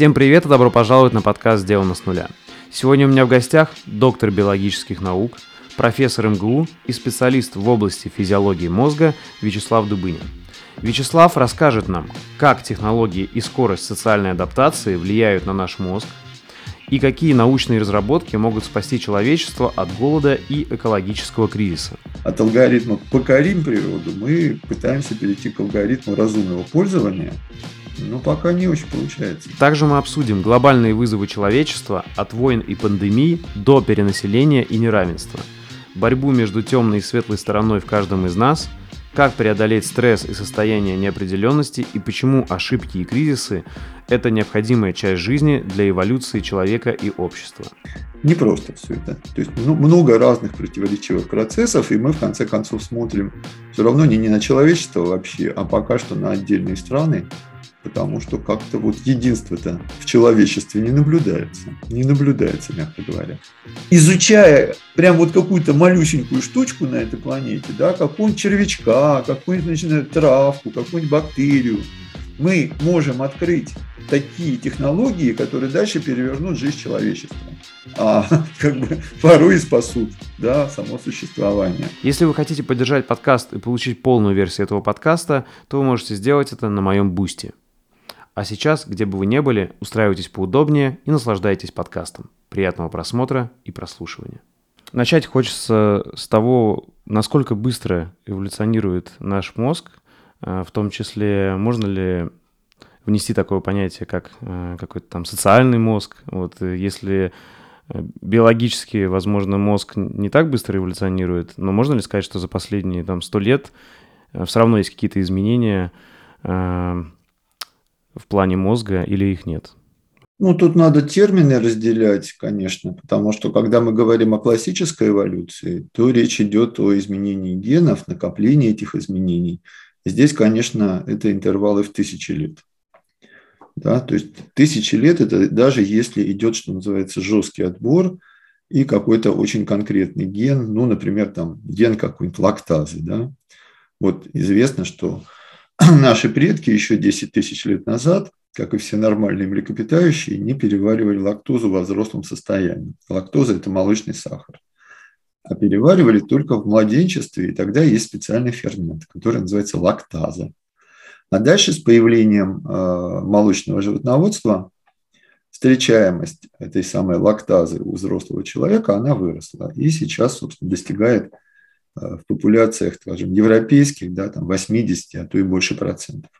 Всем привет и добро пожаловать на подкаст «Сделано с нуля». Сегодня у меня в гостях доктор биологических наук, профессор МГУ и специалист в области физиологии мозга Вячеслав Дубынин. Вячеслав расскажет нам, как технологии и скорость социальной адаптации влияют на наш мозг, и какие научные разработки могут спасти человечество от голода и экологического кризиса. От алгоритма «покорим природу» мы пытаемся перейти к алгоритму разумного пользования, но пока не очень получается. Также мы обсудим глобальные вызовы человечества от войн и пандемий до перенаселения и неравенства, борьбу между темной и светлой стороной в каждом из нас – как преодолеть стресс и состояние неопределенности и почему ошибки и кризисы – это необходимая часть жизни для эволюции человека и общества. Не просто все это. То есть ну, много разных противоречивых процессов, и мы в конце концов смотрим все равно не, не на человечество вообще, а пока что на отдельные страны, потому что как-то вот единство-то в человечестве не наблюдается. Не наблюдается, мягко говоря. Изучая прям вот какую-то малюсенькую штучку на этой планете, да, какую-нибудь червячка, какую-нибудь значит, травку, какую-нибудь бактерию, мы можем открыть такие технологии, которые дальше перевернут жизнь человечества. А как бы порой и спасут да, само существование. Если вы хотите поддержать подкаст и получить полную версию этого подкаста, то вы можете сделать это на моем бусте. А сейчас, где бы вы ни были, устраивайтесь поудобнее и наслаждайтесь подкастом. Приятного просмотра и прослушивания. Начать хочется с того, насколько быстро эволюционирует наш мозг, э, в том числе можно ли внести такое понятие, как э, какой-то там социальный мозг. Вот э, если биологически, возможно, мозг не так быстро эволюционирует, но можно ли сказать, что за последние там сто лет все равно есть какие-то изменения в плане мозга или их нет? Ну, тут надо термины разделять, конечно, потому что когда мы говорим о классической эволюции, то речь идет о изменении генов, накоплении этих изменений. Здесь, конечно, это интервалы в тысячи лет. Да, то есть тысячи лет это даже если идет, что называется, жесткий отбор и какой-то очень конкретный ген, ну, например, там ген какой-нибудь лактазы. Да? Вот известно, что наши предки еще 10 тысяч лет назад, как и все нормальные млекопитающие, не переваривали лактозу во взрослом состоянии. Лактоза – это молочный сахар. А переваривали только в младенчестве, и тогда есть специальный фермент, который называется лактаза. А дальше с появлением э, молочного животноводства встречаемость этой самой лактазы у взрослого человека, она выросла. И сейчас, собственно, достигает в популяциях, скажем, европейских, да, там 80, а то и больше процентов.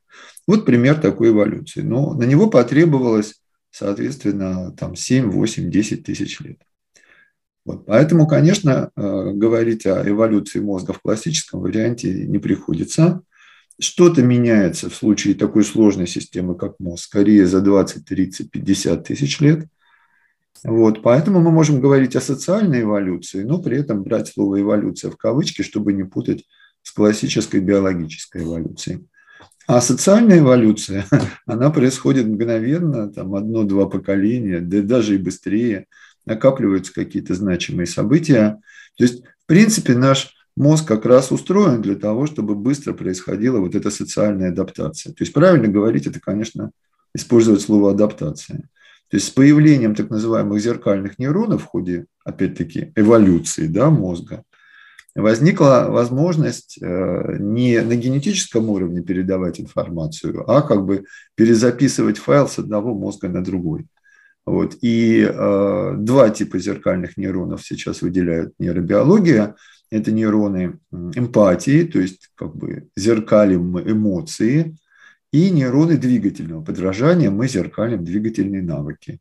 Вот пример такой эволюции. Но на него потребовалось, соответственно, там 7, 8, 10 тысяч лет. Вот. Поэтому, конечно, э, говорить о эволюции мозга в классическом варианте не приходится. Что-то меняется в случае такой сложной системы, как мозг, скорее за 20, 30, 50 тысяч лет – вот, поэтому мы можем говорить о социальной эволюции, но при этом брать слово эволюция в кавычки, чтобы не путать с классической биологической эволюцией. А социальная эволюция, она происходит мгновенно, там одно-два поколения, да даже и быстрее, накапливаются какие-то значимые события. То есть, в принципе, наш мозг как раз устроен для того, чтобы быстро происходила вот эта социальная адаптация. То есть, правильно говорить, это, конечно, использовать слово адаптация. То есть с появлением так называемых зеркальных нейронов в ходе, опять-таки, эволюции да, мозга, возникла возможность э, не на генетическом уровне передавать информацию, а как бы перезаписывать файл с одного мозга на другой. Вот. И э, два типа зеркальных нейронов сейчас выделяют нейробиология. Это нейроны эмпатии, то есть как бы зеркалим эмоции, и нейроны двигательного подражания мы зеркалим двигательные навыки.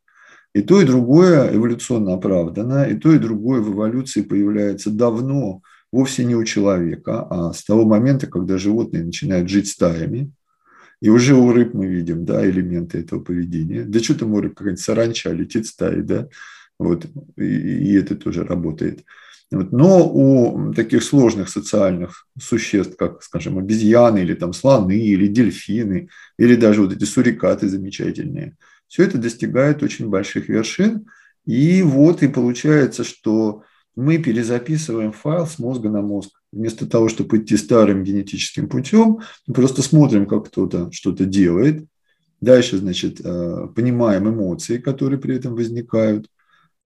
И то, и другое эволюционно оправдано, и то, и другое в эволюции появляется давно, вовсе не у человека, а с того момента, когда животные начинают жить стаями, и уже у рыб мы видим да, элементы этого поведения. Да что там у рыб какая-нибудь саранча летит стаи, да? Вот, и, и это тоже работает. Но у таких сложных социальных существ, как, скажем, обезьяны или там слоны, или дельфины, или даже вот эти сурикаты замечательные, все это достигает очень больших вершин. И вот и получается, что мы перезаписываем файл с мозга на мозг. Вместо того, чтобы идти старым генетическим путем, мы просто смотрим, как кто-то что-то делает, Дальше, значит, э, понимаем эмоции, которые при этом возникают.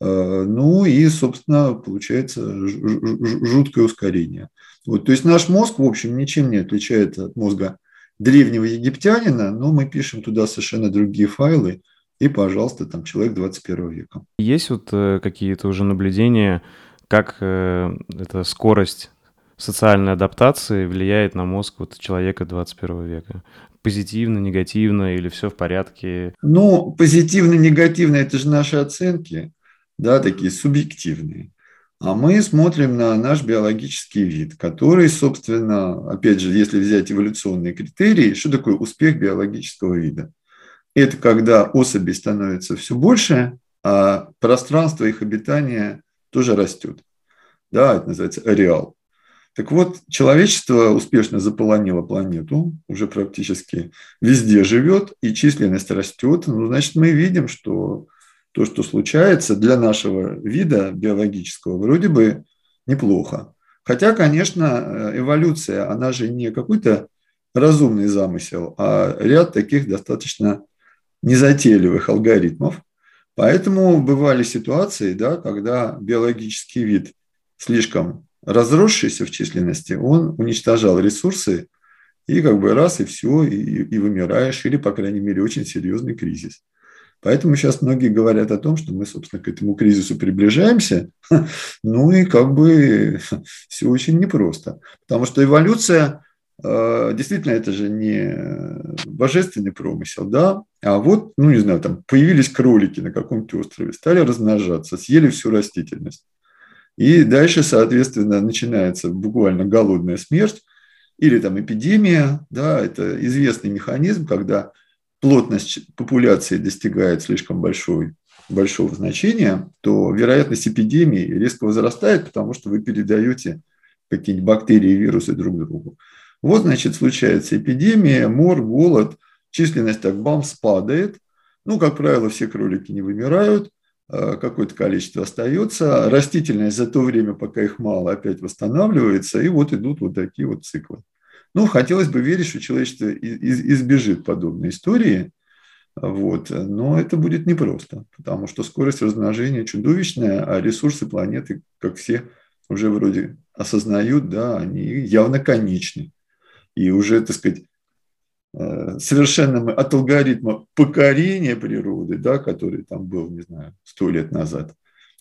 Э, ну и, собственно, получается жуткое ускорение. Вот, то есть наш мозг, в общем, ничем не отличается от мозга древнего египтянина, но мы пишем туда совершенно другие файлы, и, пожалуйста, там человек 21 века. Есть вот э, какие-то уже наблюдения, как э, эта скорость социальной адаптации влияет на мозг вот человека 21 века? Позитивно, негативно или все в порядке? Ну, позитивно, негативно – это же наши оценки, да, такие субъективные. А мы смотрим на наш биологический вид, который, собственно, опять же, если взять эволюционные критерии, что такое успех биологического вида? Это когда особей становится все больше, а пространство их обитания тоже растет. Да, это называется ареал. Так вот, человечество успешно заполонило планету, уже практически везде живет, и численность растет. Ну, значит, мы видим, что то, что случается для нашего вида биологического, вроде бы неплохо. Хотя, конечно, эволюция, она же не какой-то разумный замысел, а ряд таких достаточно незатейливых алгоритмов. Поэтому бывали ситуации, да, когда биологический вид слишком разросшийся в численности, он уничтожал ресурсы, и как бы раз, и все, и, и вымираешь, или, по крайней мере, очень серьезный кризис. Поэтому сейчас многие говорят о том, что мы, собственно, к этому кризису приближаемся. Ну и как бы все очень непросто. Потому что эволюция, э, действительно, это же не божественный промысел, да, а вот, ну не знаю, там появились кролики на каком-то острове, стали размножаться, съели всю растительность. И дальше, соответственно, начинается буквально голодная смерть или там эпидемия, да, это известный механизм, когда плотность популяции достигает слишком большой, большого значения, то вероятность эпидемии резко возрастает, потому что вы передаете какие-нибудь бактерии и вирусы друг другу. Вот, значит, случается эпидемия, мор, голод, численность акбам спадает. Ну, как правило, все кролики не вымирают, а какое-то количество остается. Растительность за то время, пока их мало, опять восстанавливается, и вот идут вот такие вот циклы. Ну, хотелось бы верить, что человечество избежит подобной истории, вот. Но это будет непросто, потому что скорость размножения чудовищная, а ресурсы планеты, как все уже вроде осознают, да, они явно конечны. И уже, так сказать, э, совершенно мы от алгоритма покорения природы, да, который там был, не знаю, сто лет назад,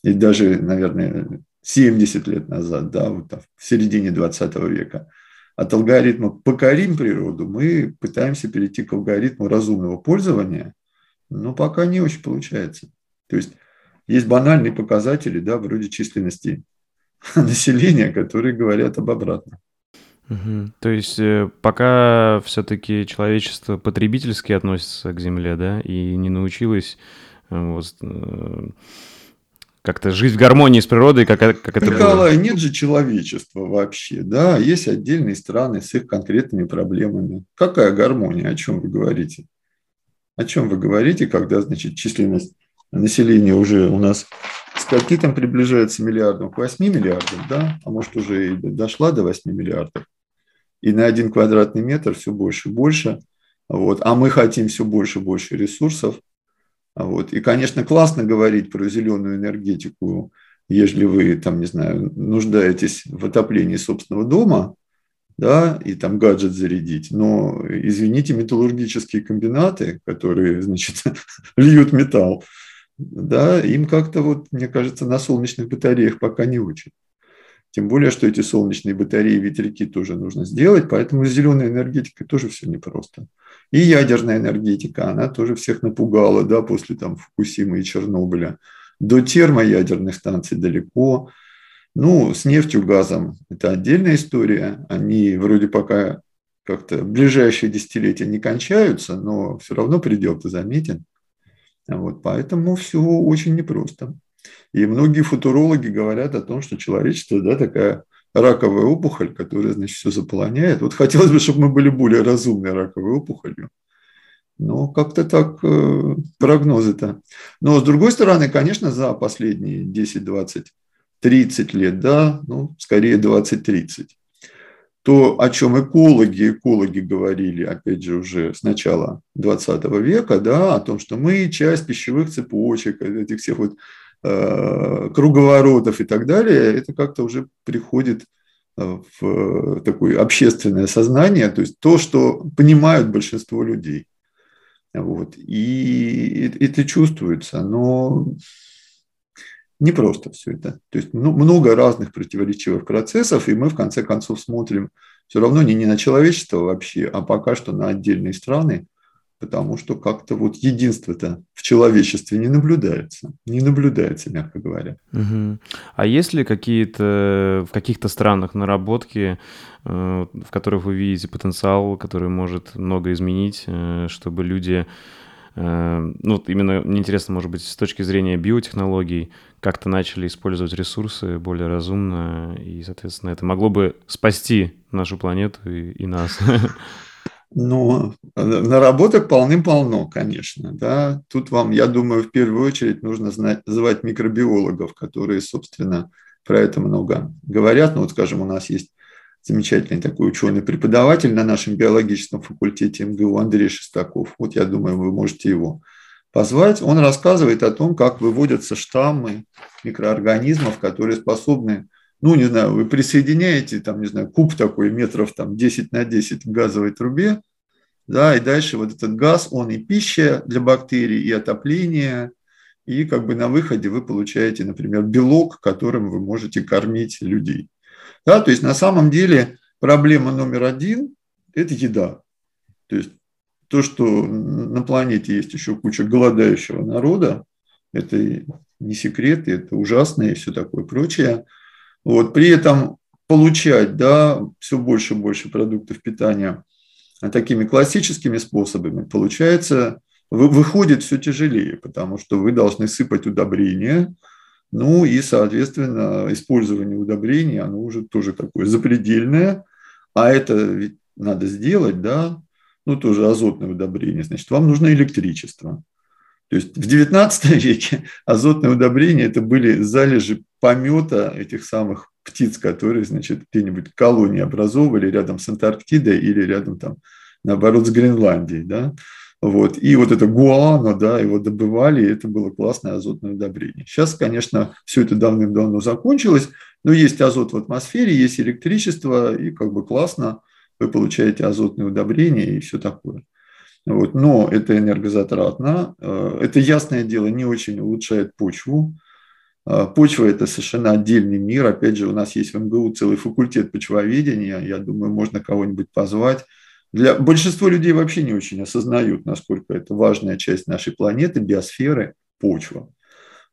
и даже, наверное, 70 лет назад, да, вот там, в середине 20 века – от алгоритма «покорим природу» мы пытаемся перейти к алгоритму разумного пользования, но пока не очень получается. То есть есть банальные показатели, да, вроде численности населения, которые говорят об обратном. Угу. То есть э, пока все-таки человечество потребительски относится к Земле, да, и не научилось э, вот, э, как-то жить в гармонии с природой, как, как это Николай, было. нет же человечества вообще, да, есть отдельные страны с их конкретными проблемами. Какая гармония, о чем вы говорите? О чем вы говорите, когда, значит, численность населения уже у нас скольки там приближается миллиардам? К 8 миллиардам, да? А может, уже и дошла до 8 миллиардов. И на один квадратный метр все больше и больше. Вот. А мы хотим все больше и больше ресурсов. Вот. И, конечно, классно говорить про зеленую энергетику, если вы, там, не знаю, нуждаетесь в отоплении собственного дома, да, и там гаджет зарядить. Но, извините, металлургические комбинаты, которые, значит, льют металл, да, им как-то вот, мне кажется, на солнечных батареях пока не очень. Тем более, что эти солнечные батареи, ветряки тоже нужно сделать, поэтому с зеленой энергетикой тоже все непросто. И ядерная энергетика, она тоже всех напугала, да, после там Фукусимы и Чернобыля. До термоядерных станций далеко. Ну, с нефтью, газом – это отдельная история. Они вроде пока как-то в ближайшие десятилетия не кончаются, но все равно предел-то заметен. Вот, поэтому все очень непросто. И многие футурологи говорят о том, что человечество да, такая раковая опухоль, которая, значит, все заполоняет. Вот хотелось бы, чтобы мы были более разумной раковой опухолью. Но как-то так э, прогнозы-то. Но с другой стороны, конечно, за последние 10, 20, 30 лет, да, ну, скорее 20-30, то, о чем экологи, экологи говорили, опять же, уже с начала 20 века, да, о том, что мы часть пищевых цепочек, этих всех вот круговоротов и так далее, это как-то уже приходит э, в такое общественное сознание, то есть то, что понимают большинство людей. Вот. И это чувствуется, но не просто все это. То есть много разных противоречивых процессов, и мы в конце концов смотрим все равно не, не на человечество вообще, а пока что на отдельные страны, потому что как-то вот единство-то в человечестве не наблюдается, не наблюдается, мягко говоря. Угу. А есть ли какие-то в каких-то странах наработки, э, в которых вы видите потенциал, который может много изменить, э, чтобы люди Эм, ну, вот именно мне интересно, может быть, с точки зрения биотехнологий, как-то начали использовать ресурсы более разумно, и, соответственно, это могло бы спасти нашу планету и, и нас. Ну, наработок полным-полно, конечно. Да. Тут вам, я думаю, в первую очередь нужно знать, звать микробиологов, которые, собственно, про это много говорят. Ну, вот, скажем, у нас есть замечательный такой ученый-преподаватель на нашем биологическом факультете МГУ Андрей Шестаков. Вот я думаю, вы можете его позвать. Он рассказывает о том, как выводятся штаммы микроорганизмов, которые способны, ну, не знаю, вы присоединяете, там, не знаю, куб такой метров там 10 на 10 в газовой трубе, да, и дальше вот этот газ, он и пища для бактерий, и отопление, и как бы на выходе вы получаете, например, белок, которым вы можете кормить людей. Да, то есть на самом деле проблема номер один – это еда. То есть то, что на планете есть еще куча голодающего народа, это не секрет, это ужасно и все такое прочее. Вот, при этом получать да, все больше и больше продуктов питания такими классическими способами, получается, выходит все тяжелее, потому что вы должны сыпать удобрения, ну и, соответственно, использование удобрений, оно уже тоже такое запредельное, а это ведь надо сделать, да, ну тоже азотное удобрение, значит, вам нужно электричество. То есть в XIX веке азотные удобрения – это были залежи помета этих самых птиц, которые, значит, где-нибудь колонии образовывали рядом с Антарктидой или рядом там, наоборот, с Гренландией, да. Вот. И вот это гуано, да, его добывали, и это было классное азотное удобрение. Сейчас, конечно, все это давным-давно закончилось, но есть азот в атмосфере, есть электричество, и как бы классно, вы получаете азотные удобрения и все такое. Вот. Но это энергозатратно, э, это ясное дело не очень улучшает почву. Э, почва – это совершенно отдельный мир. Опять же, у нас есть в МГУ целый факультет почвоведения. Я думаю, можно кого-нибудь позвать для большинства людей вообще не очень осознают, насколько это важная часть нашей планеты, биосферы, почва.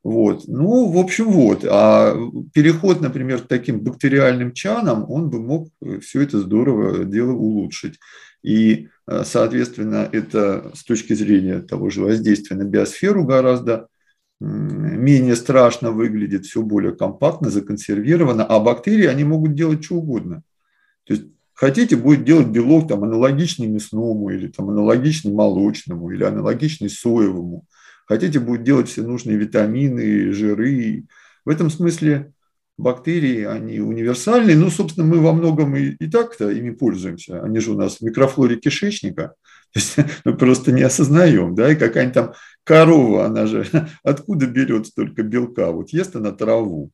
Вот. Ну, в общем, вот. А переход, например, к таким бактериальным чанам, он бы мог все это здорово дело улучшить. И, соответственно, это с точки зрения того же воздействия на биосферу гораздо менее страшно выглядит, все более компактно, законсервировано, а бактерии, они могут делать что угодно. То есть Хотите, будет делать белок там, аналогичный мясному, или там, аналогичный молочному, или аналогичный соевому. Хотите, будет делать все нужные витамины, жиры. В этом смысле бактерии, они универсальные. Ну, собственно, мы во многом и, и так-то ими пользуемся. Они же у нас в микрофлоре кишечника. То есть мы просто не осознаем, да, и какая-нибудь там корова, она же откуда берет столько белка? Вот ест она траву,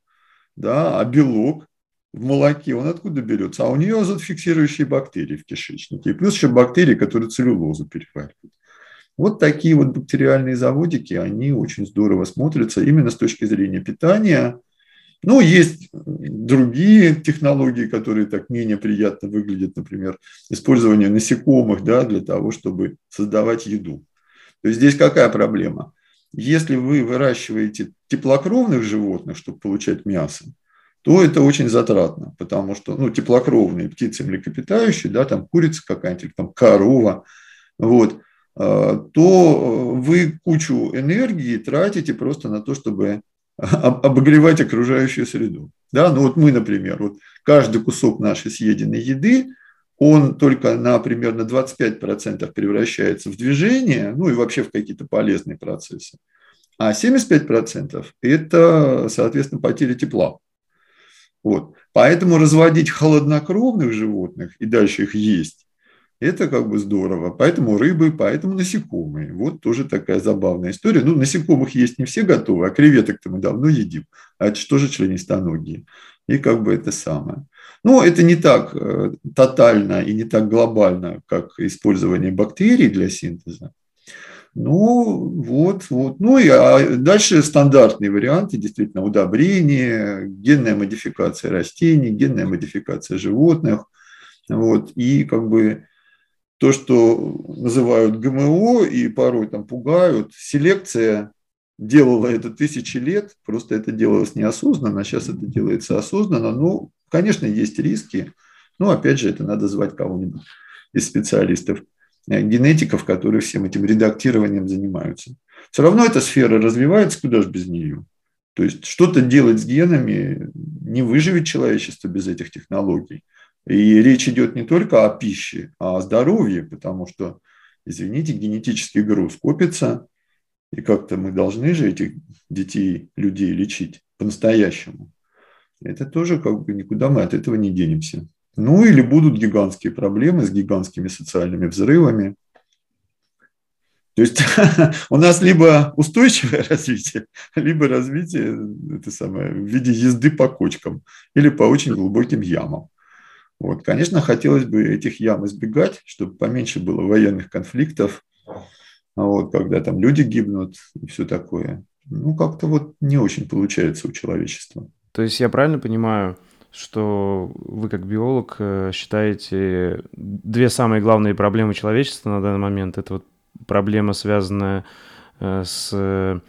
да, а белок в молоке, он откуда берется? А у нее азотфиксирующие бактерии в кишечнике. И плюс еще бактерии, которые целлюлозу переваривают. Вот такие вот бактериальные заводики, они очень здорово смотрятся именно с точки зрения питания. Ну, есть другие технологии, которые так менее приятно выглядят, например, использование насекомых да, для того, чтобы создавать еду. То есть здесь какая проблема? Если вы выращиваете теплокровных животных, чтобы получать мясо, то это очень затратно, потому что ну, теплокровные птицы млекопитающие, да, там курица какая-нибудь, там корова, вот, а, то вы кучу энергии тратите просто на то, чтобы обогревать окружающую среду. Да? Ну вот мы, например, вот каждый кусок нашей съеденной еды, он только на примерно 25% превращается в движение, ну и вообще в какие-то полезные процессы. А 75% – это, соответственно, потеря тепла. Вот. Поэтому разводить холоднокровных животных и дальше их есть, это как бы здорово. Поэтому рыбы, поэтому насекомые. Вот тоже такая забавная история. Ну, насекомых есть не все готовы, а креветок-то мы давно едим. А это что же членистоногие? И как бы это самое. Но это не так э, тотально и не так глобально, как использование бактерий для синтеза. Ну, вот, вот. Ну, и а дальше стандартные варианты, действительно, удобрение, генная модификация растений, генная модификация животных. Вот, и как бы то, что называют ГМО и порой там пугают, селекция делала это тысячи лет, просто это делалось неосознанно, а сейчас это делается осознанно. Ну, конечно, есть риски, но опять же, это надо звать кого-нибудь из специалистов, э, генетиков, которые всем этим редактированием занимаются. Все равно эта сфера развивается, куда же без нее. То есть что-то делать с генами не выживет человечество без этих технологий. И речь идет не только о пище, а о здоровье, потому что, извините, генетический груз копится, и как-то мы должны же этих детей, людей лечить по-настоящему. Это тоже как бы никуда мы от этого не денемся. Ну или будут гигантские проблемы с гигантскими социальными взрывами. То есть у нас либо устойчивое развитие, либо развитие это самое, в виде езды по кочкам или по очень глубоким ямам. Вот, конечно, хотелось бы этих ям избегать, чтобы поменьше было военных конфликтов, вот, когда там люди гибнут и все такое. Ну, как-то вот не очень получается у человечества. То есть я правильно понимаю, что вы как биолог э, считаете две самые главные проблемы человечества на данный момент? Это вот проблема, связанная э, с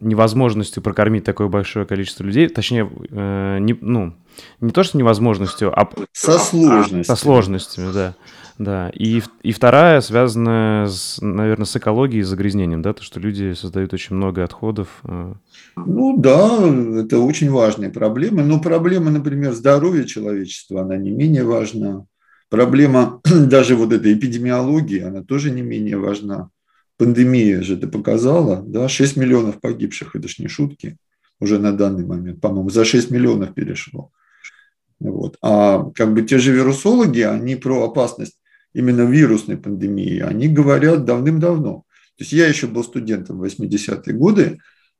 невозможностью прокормить такое большое количество людей, точнее, э, не, ну, не то, что невозможностью, а... Со сложностями. Со сложностями, да. Да, и, и вторая связана, с, наверное, с экологией и загрязнением, да, то, что люди создают очень много отходов. Э. Ну да, это очень важные проблемы, но проблема, например, здоровья человечества, она не менее важна. Проблема даже вот этой эпидемиологии, она тоже не менее важна. Пандемия же это показала, да, 6 миллионов погибших, это ж не шутки, уже на данный момент, по-моему, за 6 миллионов перешло. Вот. А как бы те же вирусологи, они про опасность именно вирусной пандемии, они говорят давным-давно. То есть я еще был студентом в 80-е годы,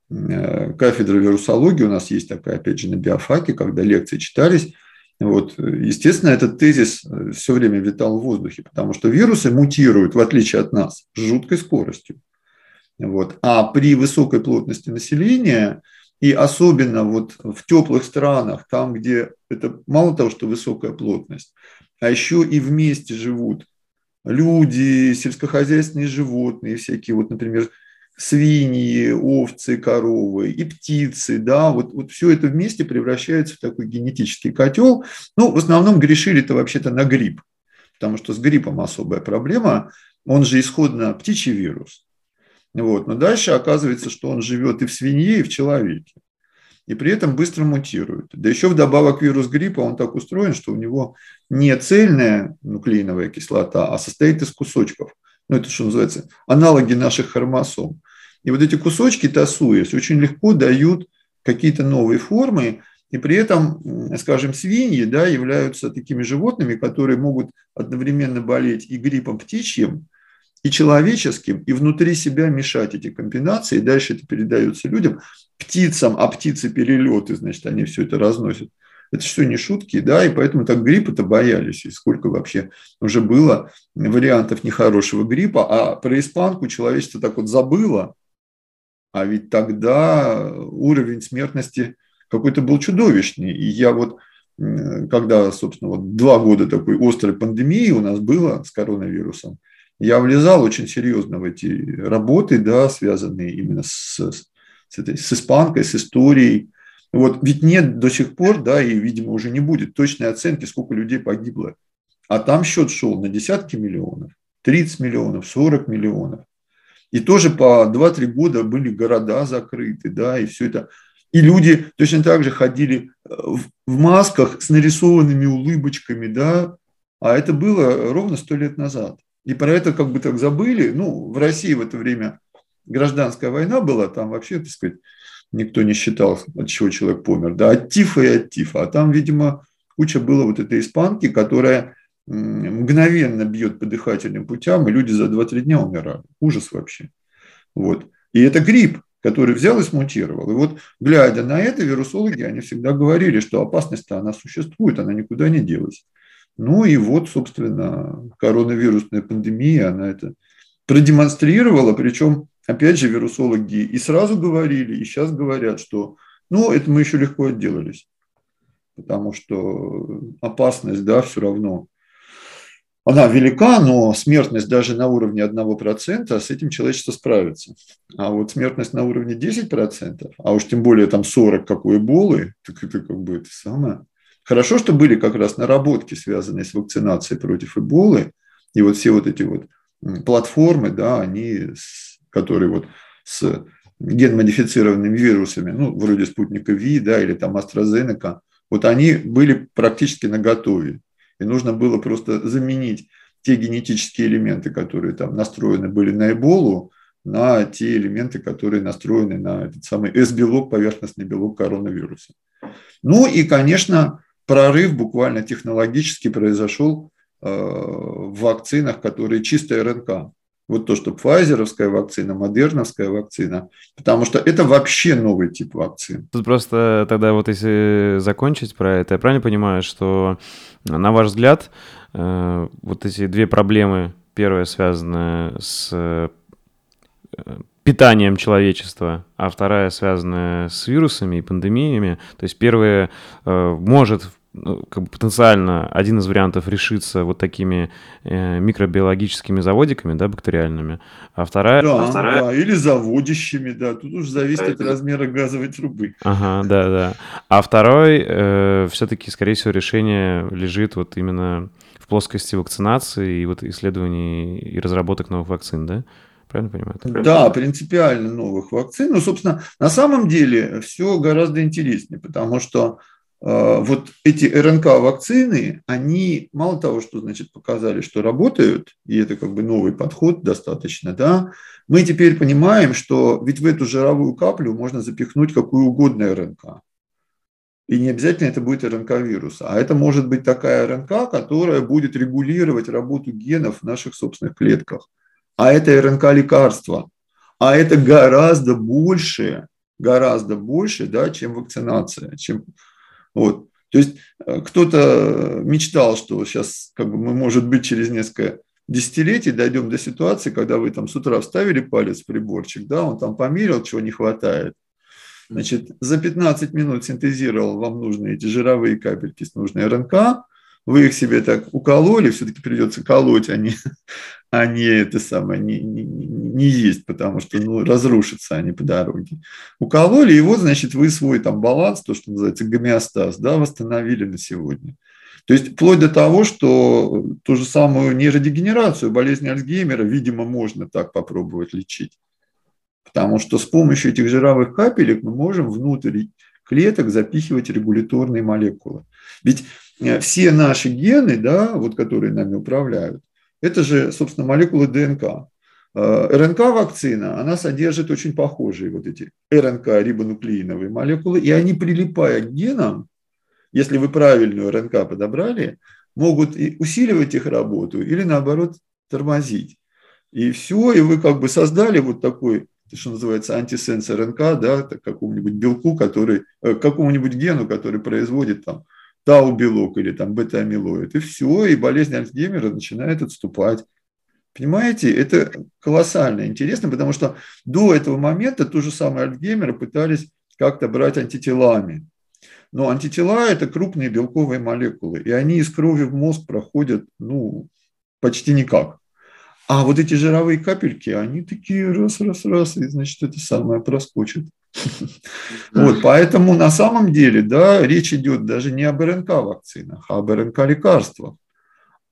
э, кафедра вирусологии у нас есть такая, опять же, на биофаке, когда лекции читались. Вот, естественно, этот тезис э, все время витал в воздухе, потому что вирусы мутируют, в отличие от нас, с жуткой скоростью. Вот. А при высокой плотности населения и особенно вот в теплых странах, там, где это мало того, что высокая плотность, а еще и вместе живут люди, сельскохозяйственные животные, всякие вот, например, свиньи, овцы, коровы и птицы, да, вот, вот все это вместе превращается в такой генетический котел. Ну, в основном грешили-то вообще-то на грипп, потому что с гриппом особая проблема, он же исходно птичий вирус. Вот. Но дальше оказывается, что он живет и в свинье, и в человеке. И при этом быстро мутирует. Да еще вдобавок вирус гриппа, он так устроен, что у него не цельная нуклеиновая кислота, а состоит из кусочков. Ну, это что называется, аналоги наших хромосом. И вот эти кусочки, тасуясь, очень легко дают какие-то новые формы, и при этом, скажем, свиньи да, являются такими животными, которые могут одновременно болеть и гриппом птичьим, и человеческим, и внутри себя мешать эти комбинации, и дальше это передается людям, птицам, а птицы перелеты, значит, они все это разносят. Это что, не шутки, да, и поэтому так гриппа-то боялись, и сколько вообще уже было вариантов нехорошего гриппа, а про испанку человечество так вот забыло, а ведь тогда уровень смертности какой-то был чудовищный. И я вот, когда, собственно, вот два года такой острой пандемии у нас было с коронавирусом, я влезал очень серьезно в эти работы, да, связанные именно с, с, этой, с испанкой, с историей. Вот, ведь нет до сих пор, да, и, видимо, уже не будет точной оценки, сколько людей погибло. А там счет шел на десятки миллионов, 30 миллионов, 40 миллионов. И тоже по 2-3 года были города закрыты, да, и все это. И люди точно так же ходили э, в, масках с нарисованными улыбочками, да, а это было ровно сто лет назад. И про это как бы так забыли. Ну, в России в это время гражданская война была, там вообще, так сказать, никто не считал, от чего человек помер, да, от тифа и от тифа. А там, видимо, куча было вот этой испанки, которая мгновенно бьет по дыхательным путям, и люди за 2-3 дня умирали. Ужас вообще. Вот. И это грипп, который взял и смутировал. И вот, глядя на это, вирусологи, они всегда говорили, что опасность-то она существует, она никуда не делась. Ну и вот, собственно, коронавирусная пандемия, она это продемонстрировала, причем, опять же, вирусологи и сразу говорили, и сейчас говорят, что, ну, это мы еще легко отделались, потому что опасность, да, все равно она велика, но смертность даже на уровне 1% с этим человечество справится. А вот смертность на уровне 10%, а уж тем более там 40 какой эболы, так это как бы это самое. Хорошо, что были как раз наработки, связанные с вакцинацией против эболы, и вот все вот эти вот платформы, да, они, которые вот с генмодифицированными вирусами, ну, вроде спутника Ви, да, или там AstraZeneca, вот они были практически наготове. И нужно было просто заменить те генетические элементы, которые там настроены были на эболу, на те элементы, которые настроены на этот самый S-белок, поверхностный белок коронавируса. Ну и, конечно, прорыв буквально технологически произошел э, в вакцинах, которые чистая РНК. Вот то, что пфайзеровская вакцина, модерновская вакцина, потому что это вообще новый тип вакцин. Тут просто тогда вот если закончить про это, я правильно понимаю, что, на ваш взгляд, э, вот эти две проблемы, первая связана с э, питанием человечества, а вторая связана с вирусами и пандемиями. То есть первая э, может как бы потенциально один из вариантов решиться вот такими э, микробиологическими заводиками, да, бактериальными, а вторая... Да, а вторая... да, или заводящими, да, тут уж зависит Это... от размера газовой трубы. Ага, да, да. А второй, э, все-таки, скорее всего, решение лежит вот именно в плоскости вакцинации и вот исследований и разработок новых вакцин, да? Правильно понимаю? Да, принципиально новых вакцин. Ну, собственно, на самом деле все гораздо интереснее, потому что а, вот эти РНК-вакцины, они мало того, что значит, показали, что работают, и это как бы новый подход достаточно, да, мы теперь понимаем, что ведь в эту жировую каплю можно запихнуть какую угодно РНК. И не обязательно это будет РНК вируса, а это может быть такая РНК, которая будет регулировать работу генов в наших собственных клетках. А это РНК лекарства. А это гораздо больше, гораздо больше, да, чем вакцинация, чем вот. То есть э, кто-то мечтал, что сейчас как бы мы, может быть, через несколько десятилетий дойдем до ситуации, когда вы там с утра вставили палец в приборчик, да, он там померил, чего не хватает. Значит, за 15 минут синтезировал вам нужные эти жировые капельки с нужной РНК, вы их себе так укололи, все-таки придется колоть, а не, а не это самое, не, не, не есть, потому что ну, разрушатся они по дороге. Укололи, и вот, значит, вы свой там баланс, то, что называется гомеостаз, да, восстановили на сегодня. То есть вплоть до того, что ту же самую нейродегенерацию, болезнь Альцгеймера, видимо, можно так попробовать лечить. Потому что с помощью этих жировых капелек мы можем внутрь клеток запихивать регуляторные молекулы. Ведь все наши гены, да, вот, которые нами управляют, это же, собственно, молекулы ДНК. Э, РНК-вакцина, она содержит очень похожие вот эти РНК-рибонуклеиновые молекулы, и они, прилипая к генам, если вы правильную РНК подобрали, могут усиливать их работу или, наоборот, тормозить. И все, и вы как бы создали вот такой, что называется, антисенс РНК, да, какому-нибудь белку, который, э, какому-нибудь гену, который производит там тау-белок или там бета-амилоид, и все, и болезнь Альцгеймера начинает отступать. Понимаете, это колоссально интересно, потому что до этого момента то же самое Альцгеймера пытались как-то брать антителами. Но антитела – это крупные белковые молекулы, и они из крови в мозг проходят ну, почти никак. А вот эти жировые капельки, они такие раз, раз, раз, и значит это самое проскочит. Вот, поэтому на самом деле, да, речь идет даже не об РНК-вакцинах, а об РНК-лекарствах.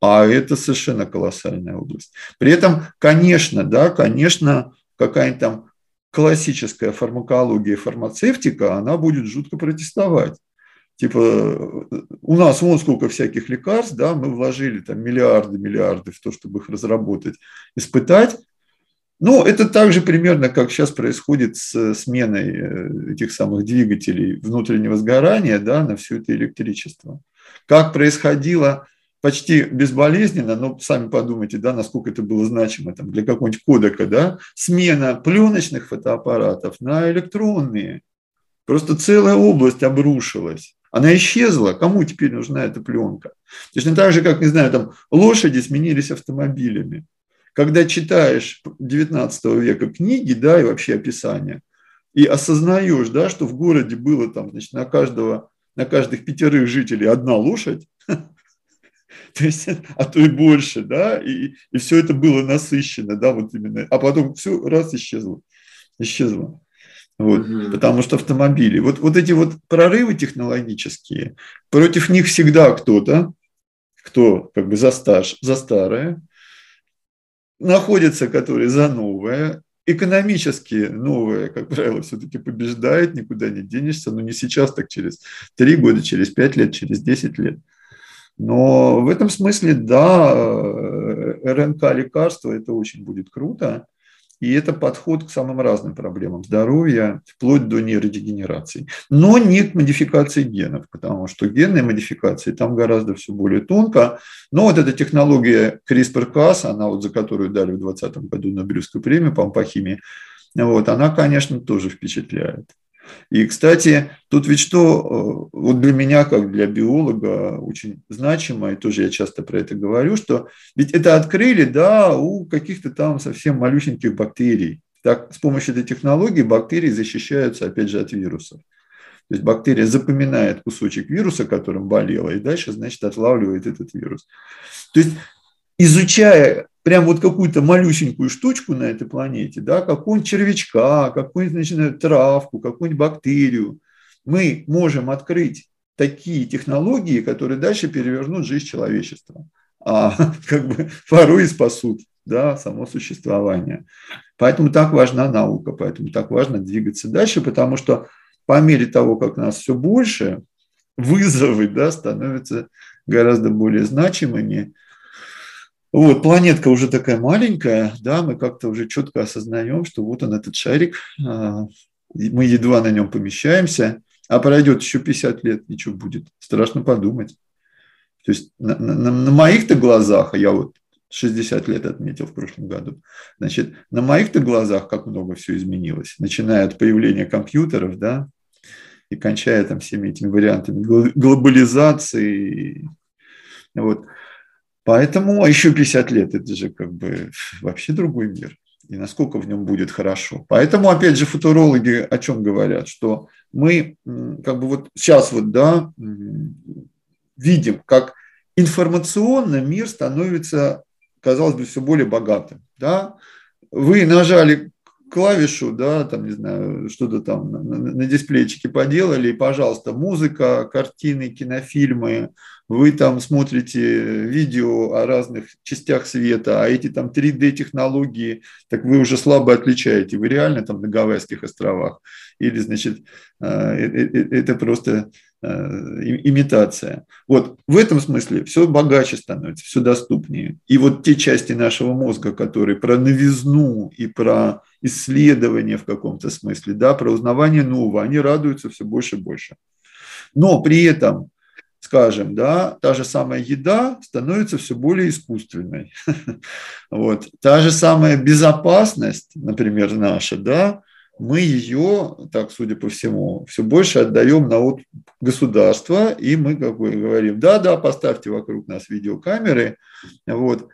А это совершенно колоссальная область. При этом, конечно, да, конечно, какая-нибудь там классическая фармакология, фармацевтика, она будет жутко протестовать типа, у нас вон сколько всяких лекарств, да, мы вложили там миллиарды, миллиарды в то, чтобы их разработать, испытать, Ну, это также примерно, как сейчас происходит с сменой э, этих самых двигателей внутреннего сгорания да, на все это электричество. Как происходило почти безболезненно, но сами подумайте, да, насколько это было значимо там, для какого-нибудь кодека, да, смена пленочных фотоаппаратов на электронные. Просто целая область обрушилась. Она исчезла. Кому теперь нужна эта пленка? Точно так же, как, не знаю, там лошади сменились автомобилями. Когда читаешь 19 века книги, да, и вообще описания, и осознаешь, да, что в городе было там, значит, на каждого, на каждых пятерых жителей одна лошадь, то есть, а то и больше, да, и, и все это было насыщено, да, вот именно, а потом все раз исчезло, исчезло. Вот, угу. Потому что автомобили. Вот, вот эти вот прорывы технологические, против них всегда кто-то, кто как бы за, стаж, за старое, находится, который за новое, экономически новое, как правило, все-таки побеждает, никуда не денешься, но не сейчас, так через 3 года, через 5 лет, через 10 лет. Но в этом смысле, да, э, РНК лекарства это очень будет круто. И это подход к самым разным проблемам здоровья, вплоть до нейродегенерации. Но не к модификации генов, потому что генные модификации там гораздо все более тонко. Но вот эта технология CRISPR-Cas, она вот за которую дали в 2020 году Нобелевскую премию, по химии, вот, она, конечно, тоже впечатляет. И, кстати, тут ведь что, э, вот для меня, как для биолога, очень значимо, и тоже я часто про это говорю, что ведь это открыли, да, у каких-то там совсем малюсеньких бактерий. Так, с помощью этой технологии бактерии защищаются, опять же, от вирусов. То есть бактерия запоминает кусочек вируса, которым болела, и дальше, значит, отлавливает этот вирус. То есть, изучая прям вот какую-то малюсенькую штучку на этой планете, да, какую-нибудь червячка, какую-нибудь значит, травку, какую-нибудь бактерию, мы можем открыть такие технологии, которые дальше перевернут жизнь человечества, а как бы порой и спасут да, само существование. Поэтому так важна наука, поэтому так важно двигаться дальше, потому что по мере того, как нас все больше, вызовы да, становятся гораздо более значимыми, вот, планетка уже такая маленькая, да, мы как-то уже четко осознаем, что вот он этот шарик, а, мы едва на нем помещаемся, а пройдет еще 50 лет, и что будет? Страшно подумать. То есть на, на, на моих-то глазах, а я вот 60 лет отметил в прошлом году, значит, на моих-то глазах как много все изменилось, начиная от появления компьютеров, да, и кончая там всеми этими вариантами глобализации. Вот. Поэтому, а еще 50 лет, это же как бы вообще другой мир. И насколько в нем будет хорошо. Поэтому, опять же, футурологи о чем говорят? Что мы как бы вот сейчас вот, да, видим, как информационно мир становится, казалось бы, все более богатым. Да? Вы нажали клавишу, да, там, не знаю, что-то там на, на, на дисплейчике поделали, и, пожалуйста, музыка, картины, кинофильмы, вы там смотрите видео о разных частях света, а эти там 3D-технологии, так вы уже слабо отличаете, вы реально там на Гавайских островах, или, значит, э, э, э, это просто имитация. Вот в этом смысле все богаче становится, все доступнее. И вот те части нашего мозга, которые про новизну и про исследование в каком-то смысле, да, про узнавание нового, они радуются все больше и больше. Но при этом скажем, да, та же самая еда становится все более искусственной. Вот. Та же самая безопасность, например, наша, да, мы ее, так судя по всему, все больше отдаем на вот государство, и мы как бы говорим, да-да, поставьте вокруг нас видеокамеры, вот.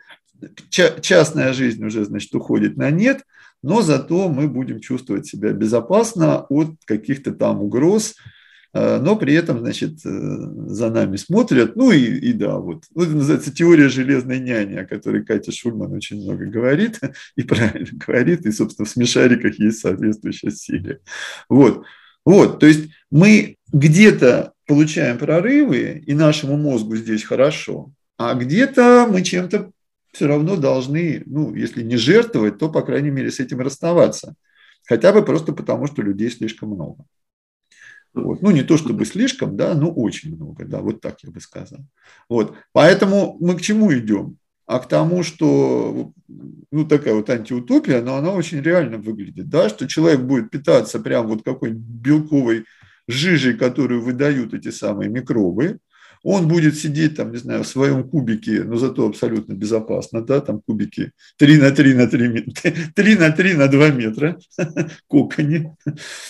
частная жизнь уже, значит, уходит на нет, но зато мы будем чувствовать себя безопасно от каких-то там угроз, но при этом, значит, э, за нами смотрят. Ну и, и да, вот. Ну, это называется теория железной няни, о которой Катя Шульман очень много говорит, и правильно говорит, и, собственно, в смешариках есть соответствующая серия. Вот. Вот, то есть мы где-то получаем прорывы, и нашему мозгу здесь хорошо, а где-то мы чем-то все равно должны, ну, если не жертвовать, то, по крайней мере, с этим расставаться. Хотя бы просто потому, что людей слишком много. Вот. Ну, не то чтобы слишком, да, но очень много, да, вот так я бы сказал. Вот. Поэтому мы к чему идем? а к тому, что ну, такая вот антиутопия, но она очень реально выглядит, да, что человек будет питаться прям вот какой-нибудь белковой жижей, которую выдают эти самые микробы, он будет сидеть там, не знаю, в своем кубике, но зато абсолютно безопасно, да, там кубики 3 на 3 на 3, 3 на 3 на 2 метра, коконе,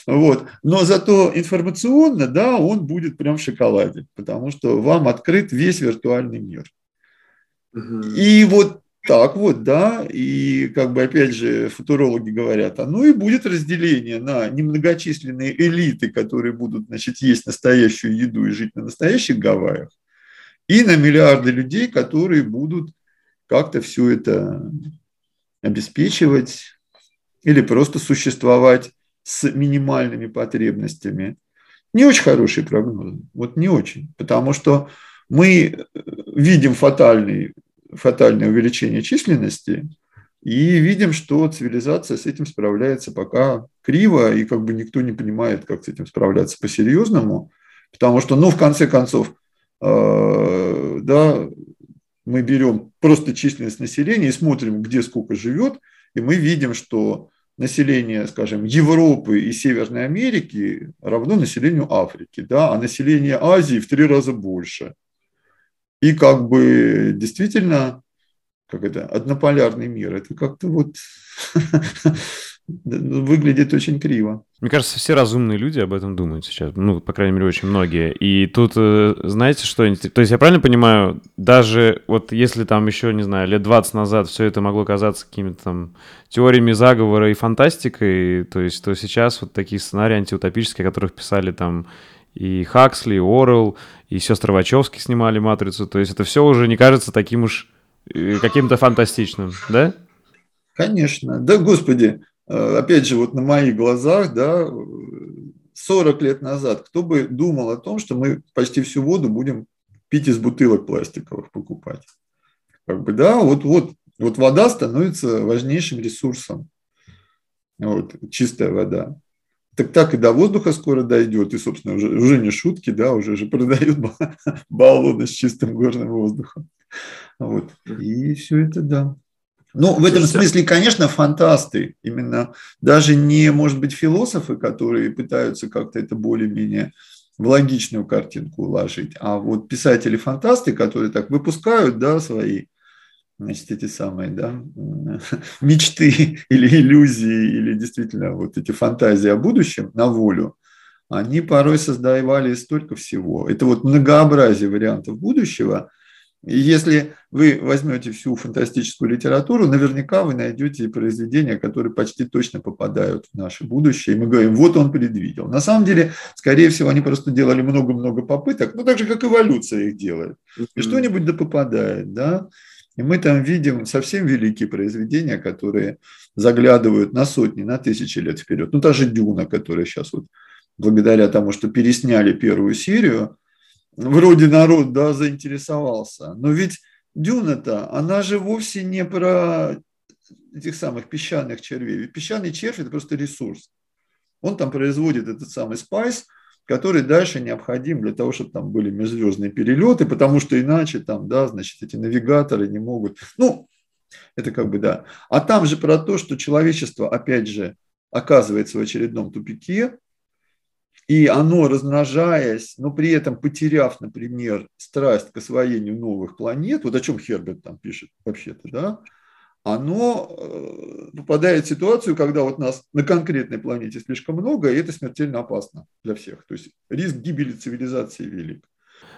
вот. Но зато информационно, да, он будет прям в шоколаде, потому что вам открыт весь виртуальный мир. И вот так вот, да, и как бы опять же футурологи говорят, а ну и будет разделение на немногочисленные элиты, которые будут, значит, есть настоящую еду и жить на настоящих Гавайях, и на миллиарды людей, которые будут как-то все это обеспечивать или просто существовать с минимальными потребностями. Не очень хороший прогноз, вот не очень, потому что мы видим фатальный фатальное увеличение численности, и видим, что цивилизация с этим справляется пока криво, и как бы никто не понимает, как с этим справляться по-серьезному, потому что, ну, в конце концов, э, да, мы берем просто численность населения и смотрим, где сколько живет, и мы видим, что население, скажем, Европы и Северной Америки равно населению Африки, да, а население Азии в три раза больше. И как бы действительно, как это, однополярный мир, это как-то вот выглядит очень криво. Мне кажется, все разумные люди об этом думают сейчас. Ну, по крайней мере, очень многие. И тут, э, знаете, что... То есть я правильно понимаю, даже вот если там еще, не знаю, лет 20 назад все это могло казаться какими-то там теориями заговора и фантастикой, то есть то сейчас вот такие сценарии антиутопические, о которых писали там и Хаксли, и Орел, и сестры Вачовски снимали «Матрицу». То есть это все уже не кажется таким уж э, каким-то фантастичным, да? Конечно. Да, господи, э, опять же, вот на моих глазах, да, 40 лет назад, кто бы думал о том, что мы почти всю воду будем пить из бутылок пластиковых покупать. Как бы, да, вот, вот, вот вода становится важнейшим ресурсом. Вот, чистая вода. Так так и до воздуха скоро дойдет, и, собственно, уже, уже не шутки, да, уже же продают баллоны с чистым горным воздухом. Вот. И все это, да. Ну, в этом смысле, конечно, фантасты, именно даже не, может быть, философы, которые пытаются как-то это более-менее в логичную картинку уложить, а вот писатели-фантасты, которые так выпускают, да, свои значит, эти самые, да, мечты или иллюзии, или действительно вот эти фантазии о будущем на волю, они порой создавали столько всего. Это вот многообразие вариантов будущего. И если вы возьмете всю фантастическую литературу, наверняка вы найдете произведения, которые почти точно попадают в наше будущее. И мы говорим, вот он предвидел. На самом деле, скорее всего, они просто делали много-много попыток, ну так же, как эволюция их делает. И что-нибудь да попадает, да. И мы там видим совсем великие произведения, которые заглядывают на сотни, на тысячи лет вперед. Ну, та же Дюна, которая сейчас вот благодаря тому, что пересняли первую серию, вроде народ, да, заинтересовался. Но ведь Дюна-то, она же вовсе не про этих самых песчаных червей. Ведь песчаный червь – это просто ресурс. Он там производит этот самый спайс – который дальше необходим для того, чтобы там были межзвездные перелеты, потому что иначе там, да, значит, эти навигаторы не могут. Ну, это как бы да. А там же про то, что человечество, опять же, оказывается в очередном тупике, и оно, размножаясь, но при этом потеряв, например, страсть к освоению новых планет, вот о чем Херберт там пишет вообще-то, да, оно э, попадает в ситуацию, когда вот нас на конкретной планете слишком много, и это смертельно опасно для всех. То есть риск гибели цивилизации велик.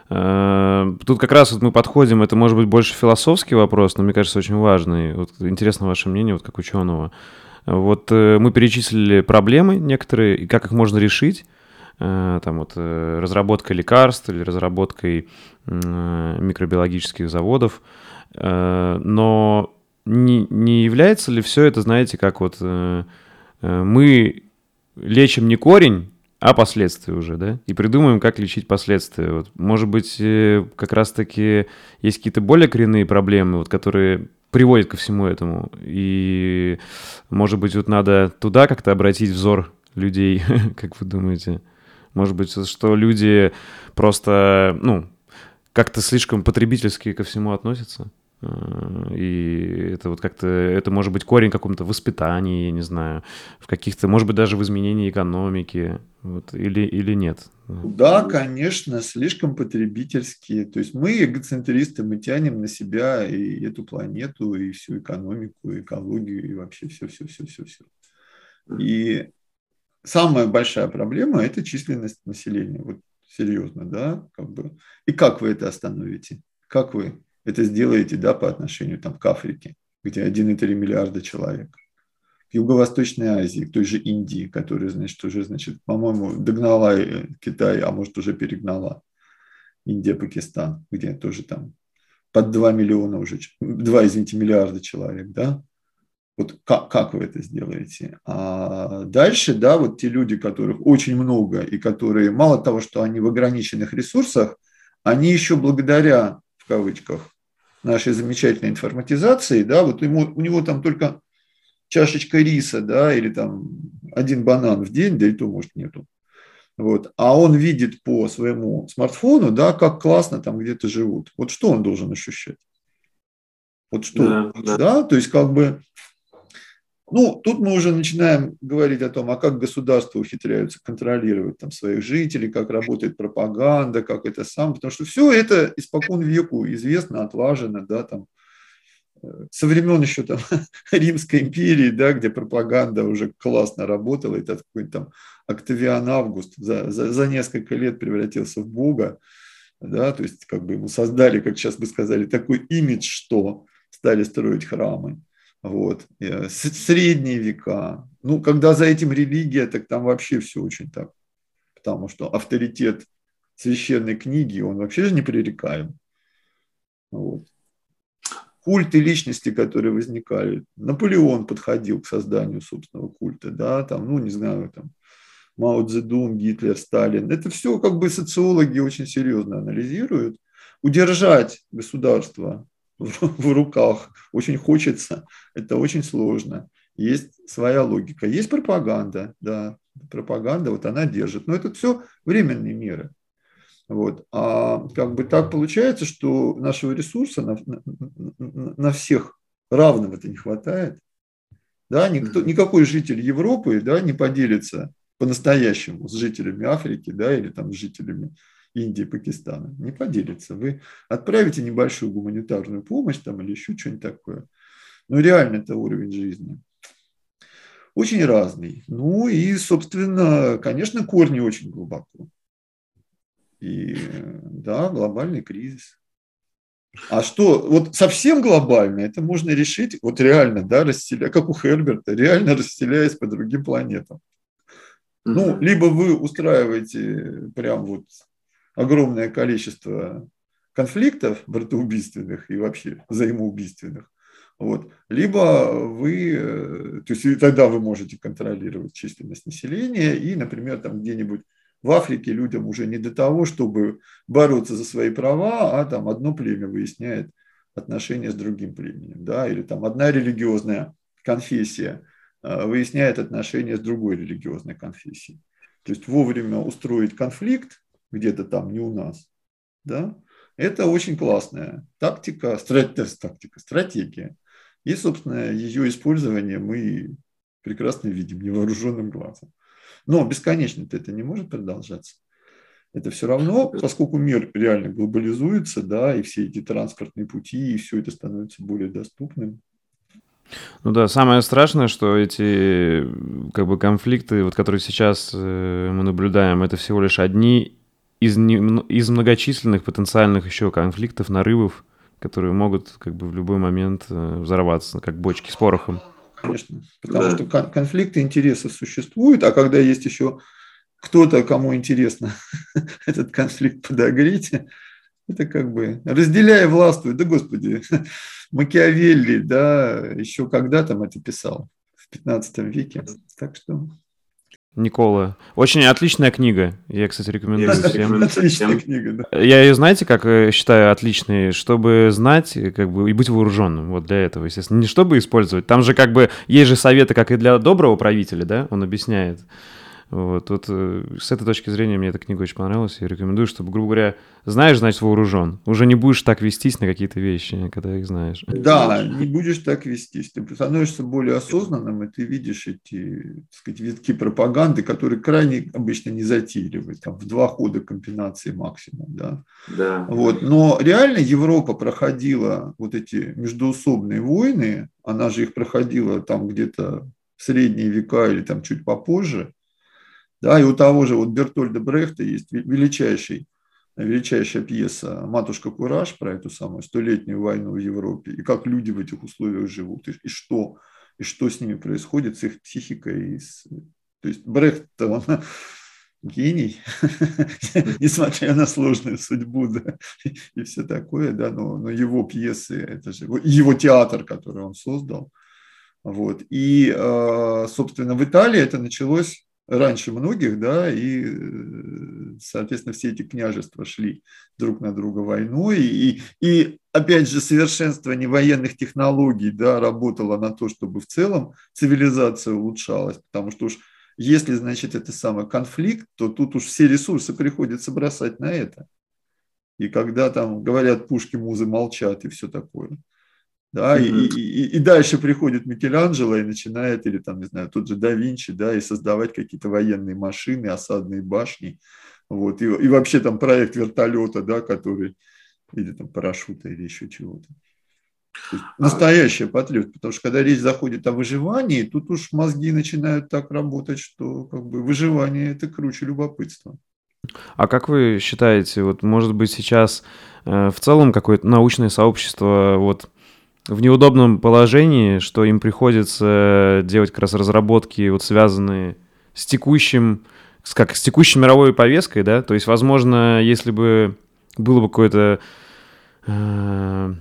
Э, тут как раз вот мы подходим, это может быть больше философский вопрос, но мне кажется очень важный. Вот интересно ваше мнение, вот как ученого. Вот э, мы перечислили проблемы некоторые и как их можно решить там вот разработкой лекарств или разработкой микробиологических заводов, но не, не является ли все это, знаете, как вот э, э, мы лечим не корень, а последствия уже, да? И придумаем, как лечить последствия. Вот, может быть, э, как раз-таки есть какие-то более коренные проблемы, вот, которые приводят ко всему этому. И, может быть, вот надо туда как-то обратить взор людей, как вы думаете? Может быть, что люди просто, ну, как-то слишком потребительски ко всему относятся? Э, и это вот как-то, это может быть корень каком-то воспитании, я не знаю, в каких-то, может быть, даже в изменении экономики, вот, или, или нет? Да, конечно, слишком потребительские. То есть мы эгоцентристы, мы тянем на себя и эту планету, и всю экономику, и экологию, и вообще все-все-все-все-все. И самая большая проблема – это численность населения. Вот серьезно, да, как бы. И как вы это остановите? Как вы это сделаете, да, по отношению там, к Африке, где 1,3 миллиарда человек? К Юго-Восточной Азии, к той же Индии, которая, значит, уже, значит, по-моему, догнала э, Китай, а может, уже перегнала. Индия, Пакистан, где тоже там под 2 миллиона уже, 2, извините, миллиарда человек, да, вот как, как вы это сделаете? А дальше, да, вот те люди, которых очень много и которые, мало того, что они в ограниченных ресурсах, они еще благодаря, в кавычках, нашей замечательной информатизации, да, вот ему, у него там только чашечка риса, да, или там один банан в день, да и то, может, нету. Вот. А он видит по своему смартфону, да, как классно там где-то живут. Вот что он должен ощущать? Вот что? Да, да. да, то есть как бы ну, тут мы уже начинаем говорить о том, а как государства ухитряются контролировать там, своих жителей, как работает пропаганда, как это сам, потому что все это испокон веку известно, отлажено, да, там, э, со времен еще там Римской империи, да, где пропаганда уже классно работала, этот какой-то там Октавиан Август за, за, за несколько лет превратился в бога, да, то есть как бы ему создали, как сейчас бы сказали, такой имидж, что стали строить храмы. Вот. Э, средние века. Ну, когда за этим религия, так там вообще все очень так. Потому что авторитет священной книги, он вообще же непререкаем. Вот. Культы личности, которые возникали. Наполеон подходил к созданию собственного культа, да, там, ну, не знаю, там, Мао Цзэдун, Гитлер, Сталин. Это все как бы социологи очень серьезно анализируют. Удержать государство в руках. Очень хочется, это очень сложно. Есть своя логика. Есть пропаганда, да, пропаганда, вот она держит. Но это все временные меры. Вот. А как бы так получается, что нашего ресурса на, на, на всех равного-то не хватает. Да, никто, никакой житель Европы да, не поделится по-настоящему с жителями Африки да, или там с жителями Индии, Пакистана, не поделится. Вы отправите небольшую гуманитарную помощь там или еще что-нибудь такое. Но реально это уровень жизни. Очень разный. Ну и, собственно, конечно, корни очень глубоко. И да, глобальный кризис. А что, вот совсем глобально, это можно решить, вот реально, да, расселяя, как у Херберта, реально расселяясь по другим планетам. Ну, либо вы устраиваете прям вот огромное количество конфликтов братоубийственных и вообще взаимоубийственных, вот. Либо вы, э, то есть тогда вы можете контролировать численность населения и, например, там где-нибудь в Африке людям уже не до того, чтобы бороться за свои права, а там одно племя выясняет отношения с другим племенем, да, или там одна религиозная конфессия э, выясняет отношения с другой религиозной конфессией. То есть вовремя устроить конфликт, где-то там, не у нас. Да? Это очень классная тактика, стратегия, тактика, стратегия. И, собственно, ее использование мы прекрасно видим невооруженным глазом. Но бесконечно это не может продолжаться. Это все равно, поскольку мир реально глобализуется, да, и все эти транспортные пути, и все это становится более доступным, ну да, самое страшное, что эти как бы конфликты, вот которые сейчас э, мы наблюдаем, это всего лишь одни из, не, из многочисленных потенциальных еще конфликтов, нарывов, которые могут как бы в любой момент э, взорваться, как бочки с порохом. Конечно, потому да. что конфликты интересов существуют, а когда есть еще кто-то, кому интересно этот конфликт подогреть, это как бы разделяя властвует. Да, господи, Макиавелли, да, еще когда там это писал? В 15 веке. Так что Никола. Очень отличная книга. Я, кстати, рекомендую всем. Отличная книга, да. Я ее, знаете, как э, считаю отличной, чтобы знать, как бы, и быть вооруженным. Вот для этого, естественно. Не чтобы использовать. Там же как бы есть же советы, как и для доброго правителя, да, он объясняет. Вот, вот э, с этой точки зрения мне эта книга очень понравилась. Я рекомендую, чтобы, грубо говоря, знаешь, значит вооружен. Уже не будешь так вестись на какие-то вещи, когда их знаешь. Да, не будешь так вестись. Ты становишься более осознанным, и ты видишь эти, так сказать, витки пропаганды, которые крайне обычно не затейливы. Там в два хода комбинации максимум, да. Да. Вот. Но реально Европа проходила вот эти междуусобные войны, она же их проходила там где-то в средние века или там чуть попозже, да, и у того же вот Бертольда Брехта есть величайший, величайшая пьеса «Матушка Кураж» про эту самую столетнюю войну в Европе, и как люди в этих условиях живут, и, и что, и что с ними происходит, с их психикой. И с... То есть Брехт, он гений, несмотря на сложную судьбу, да, и все такое, да, но, но его пьесы, это же его театр, который он создал, вот, и, э, собственно, в Италии это началось раньше многих, да, и, соответственно, все эти княжества шли друг на друга войной, и, и опять же, совершенствование военных технологий, да, работало на то, чтобы в целом цивилизация улучшалась, потому что уж если, значит, это самый конфликт, то тут уж все ресурсы приходится бросать на это. И когда там говорят пушки, музы молчат и все такое – да, и, и, и дальше приходит Микеланджело и начинает, или там, не знаю, тот же да Винчи, да, и создавать какие-то военные машины, осадные башни, вот, и, и вообще там проект вертолета, да, который, или там парашюта, или еще чего-то. А настоящая потребность, потому что когда речь заходит о выживании, тут уж мозги начинают так работать, что как бы выживание это круче любопытства. А как вы считаете, вот может быть сейчас э, в целом какое-то научное сообщество вот в неудобном положении, что им приходится делать как раз разработки, вот связанные с текущим, с, как с текущей мировой повесткой, да, то есть, возможно, если бы было бы какое-то э,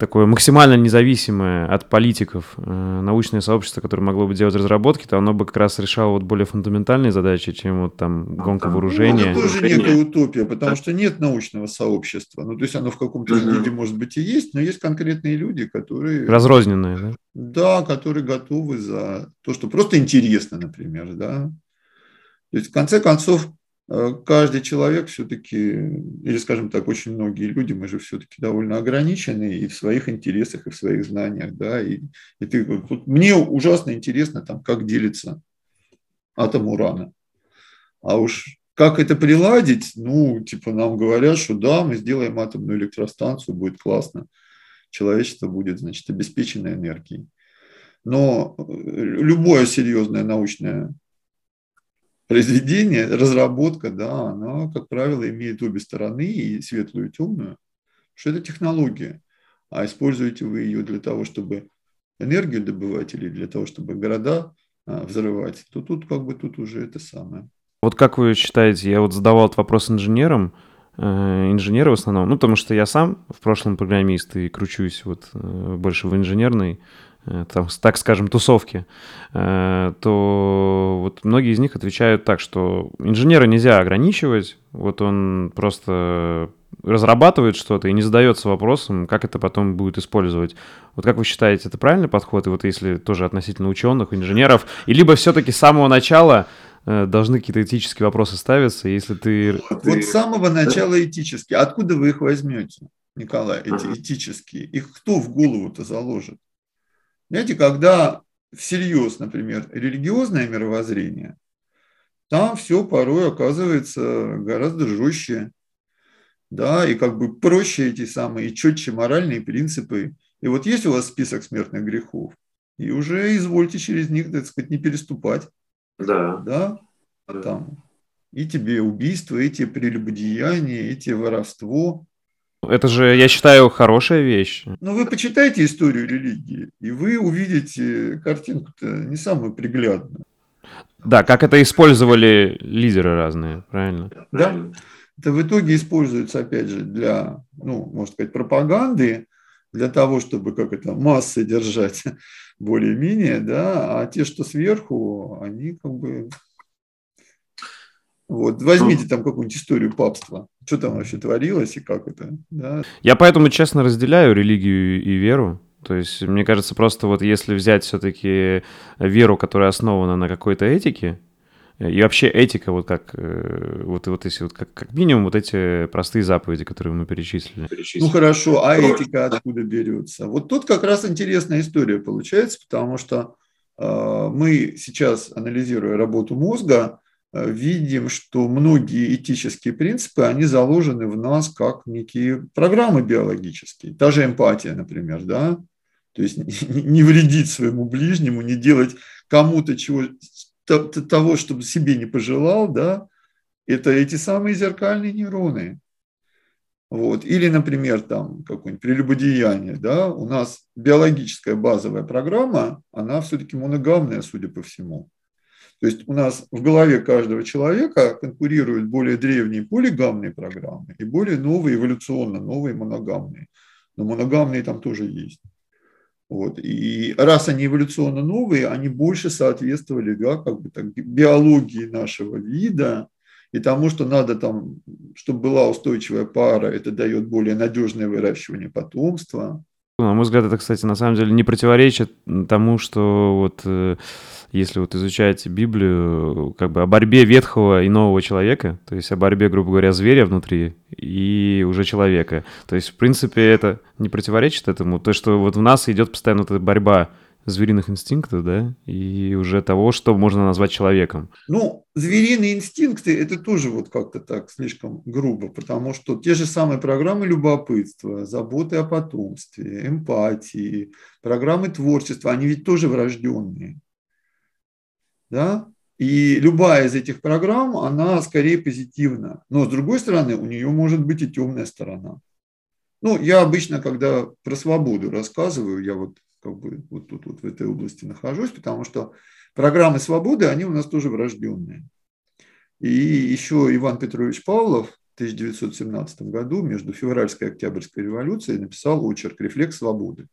такое максимально независимое от политиков э, научное сообщество, которое могло бы делать разработки, то оно бы как раз решало вот более фундаментальные задачи, чем вот там а, гонка там, вооружения. Ну, это тоже некая утопия, потому что нет научного сообщества. Ну, то есть оно в каком-то угу. виде, может быть, и есть, но есть конкретные люди, которые... Разрозненные, да? Да, которые готовы за то, что просто интересно, например, да. То есть, в конце концов, каждый человек все-таки, или, скажем так, очень многие люди, мы же все-таки довольно ограничены и в своих интересах, и в своих знаниях, да, и, и ты, вот, мне ужасно интересно, там, как делится атом урана. А уж как это приладить, ну, типа нам говорят, что да, мы сделаем атомную электростанцию, будет классно, человечество будет, значит, обеспечено энергией. Но э, любое серьезное научное произведение, разработка, да, она, как правило, имеет обе стороны, и светлую, и темную, что это технология. А используете вы ее для того, чтобы энергию добывать или для того, чтобы города а, взрывать, то тут как бы тут уже это самое. Вот как вы считаете, я вот задавал этот вопрос инженерам, э, инженеры в основном, ну, потому что я сам в прошлом программист и кручусь вот э, больше в инженерной там, так скажем, тусовки, э, то вот многие из них отвечают так, что инженера нельзя ограничивать, вот он просто разрабатывает что-то и не задается вопросом, как это потом будет использовать. Вот как вы считаете, это правильный подход? И вот если тоже относительно ученых, инженеров, и либо все-таки с самого начала э, должны какие-то этические вопросы ставиться, если ты... Вот, вот с самого начала этические. Откуда вы их возьмете, Николай, эти этические? Их кто в голову-то заложит? Знаете, когда всерьез, например, религиозное мировоззрение, там все порой оказывается гораздо жестче, да, и как бы проще эти самые, и четче моральные принципы. И вот есть у вас список смертных грехов, и уже извольте через них, так сказать, не переступать. Да. Да, а там и тебе убийство, эти прелюбодеяния, эти воровство, это же, я считаю, хорошая вещь. Ну, вы почитайте историю религии, и вы увидите картинку-то не самую приглядную. Да, как это использовали лидеры разные, правильно? Да. Это в итоге используется, опять же, для, ну, можно сказать, пропаганды, для того, чтобы, как это, массы держать более-менее, да, а те, что сверху, они как бы вот, возьмите там какую-нибудь историю папства. Что там вообще творилось и как это. Да? Я поэтому, честно, разделяю религию и веру. То есть, мне кажется, просто вот если взять все-таки веру, которая основана на какой-то этике, И вообще этика, вот как, э, вот, вот если вот как, как минимум вот эти простые заповеди, которые мы перечислили. Ну хорошо, а этика откуда берется? Вот тут как раз интересная история получается, потому что э, мы сейчас, анализируя работу мозга, э, видим, что многие этические принципы, они заложены в нас как некие программы биологические. Та же эмпатия, например, да? То есть не вредить своему ближнему, не делать кому-то чего того, чтобы себе не пожелал, да, это эти самые зеркальные нейроны. Вот. Или, например, там какое-нибудь прелюбодеяние. Да? У нас биологическая базовая программа, она все-таки моногамная, судя по всему. То есть у нас в голове каждого человека конкурируют более древние полигамные программы и более новые, эволюционно новые моногамные. Но моногамные там тоже есть. Вот. И раз они эволюционно новые, они больше соответствовали да, как бы так, биологии нашего вида и тому, что надо там, чтобы была устойчивая пара, это дает более надежное выращивание потомства. На мой взгляд, это, кстати, на самом деле не противоречит тому, что вот э, если вот изучать Библию, как бы о борьбе ветхого и нового человека, то есть о борьбе, грубо говоря, зверя внутри и уже человека. То есть, в принципе, это не противоречит этому. То, что вот в нас идет постоянно эта борьба звериных инстинктов, да, и уже того, что можно назвать человеком. Ну, звериные инстинкты – это тоже вот как-то так слишком грубо, потому что те же самые программы любопытства, заботы о потомстве, эмпатии, программы творчества, они ведь тоже врожденные да, и любая из этих программ, она скорее позитивна. Но с другой стороны, у нее может быть и темная сторона. Ну, я обычно, когда про свободу рассказываю, я вот как бы вот тут вот в этой области нахожусь, потому что программы свободы, они у нас тоже врожденные. И еще Иван Петрович Павлов в 1917 году между февральской и октябрьской революцией написал очерк «Рефлекс свободы»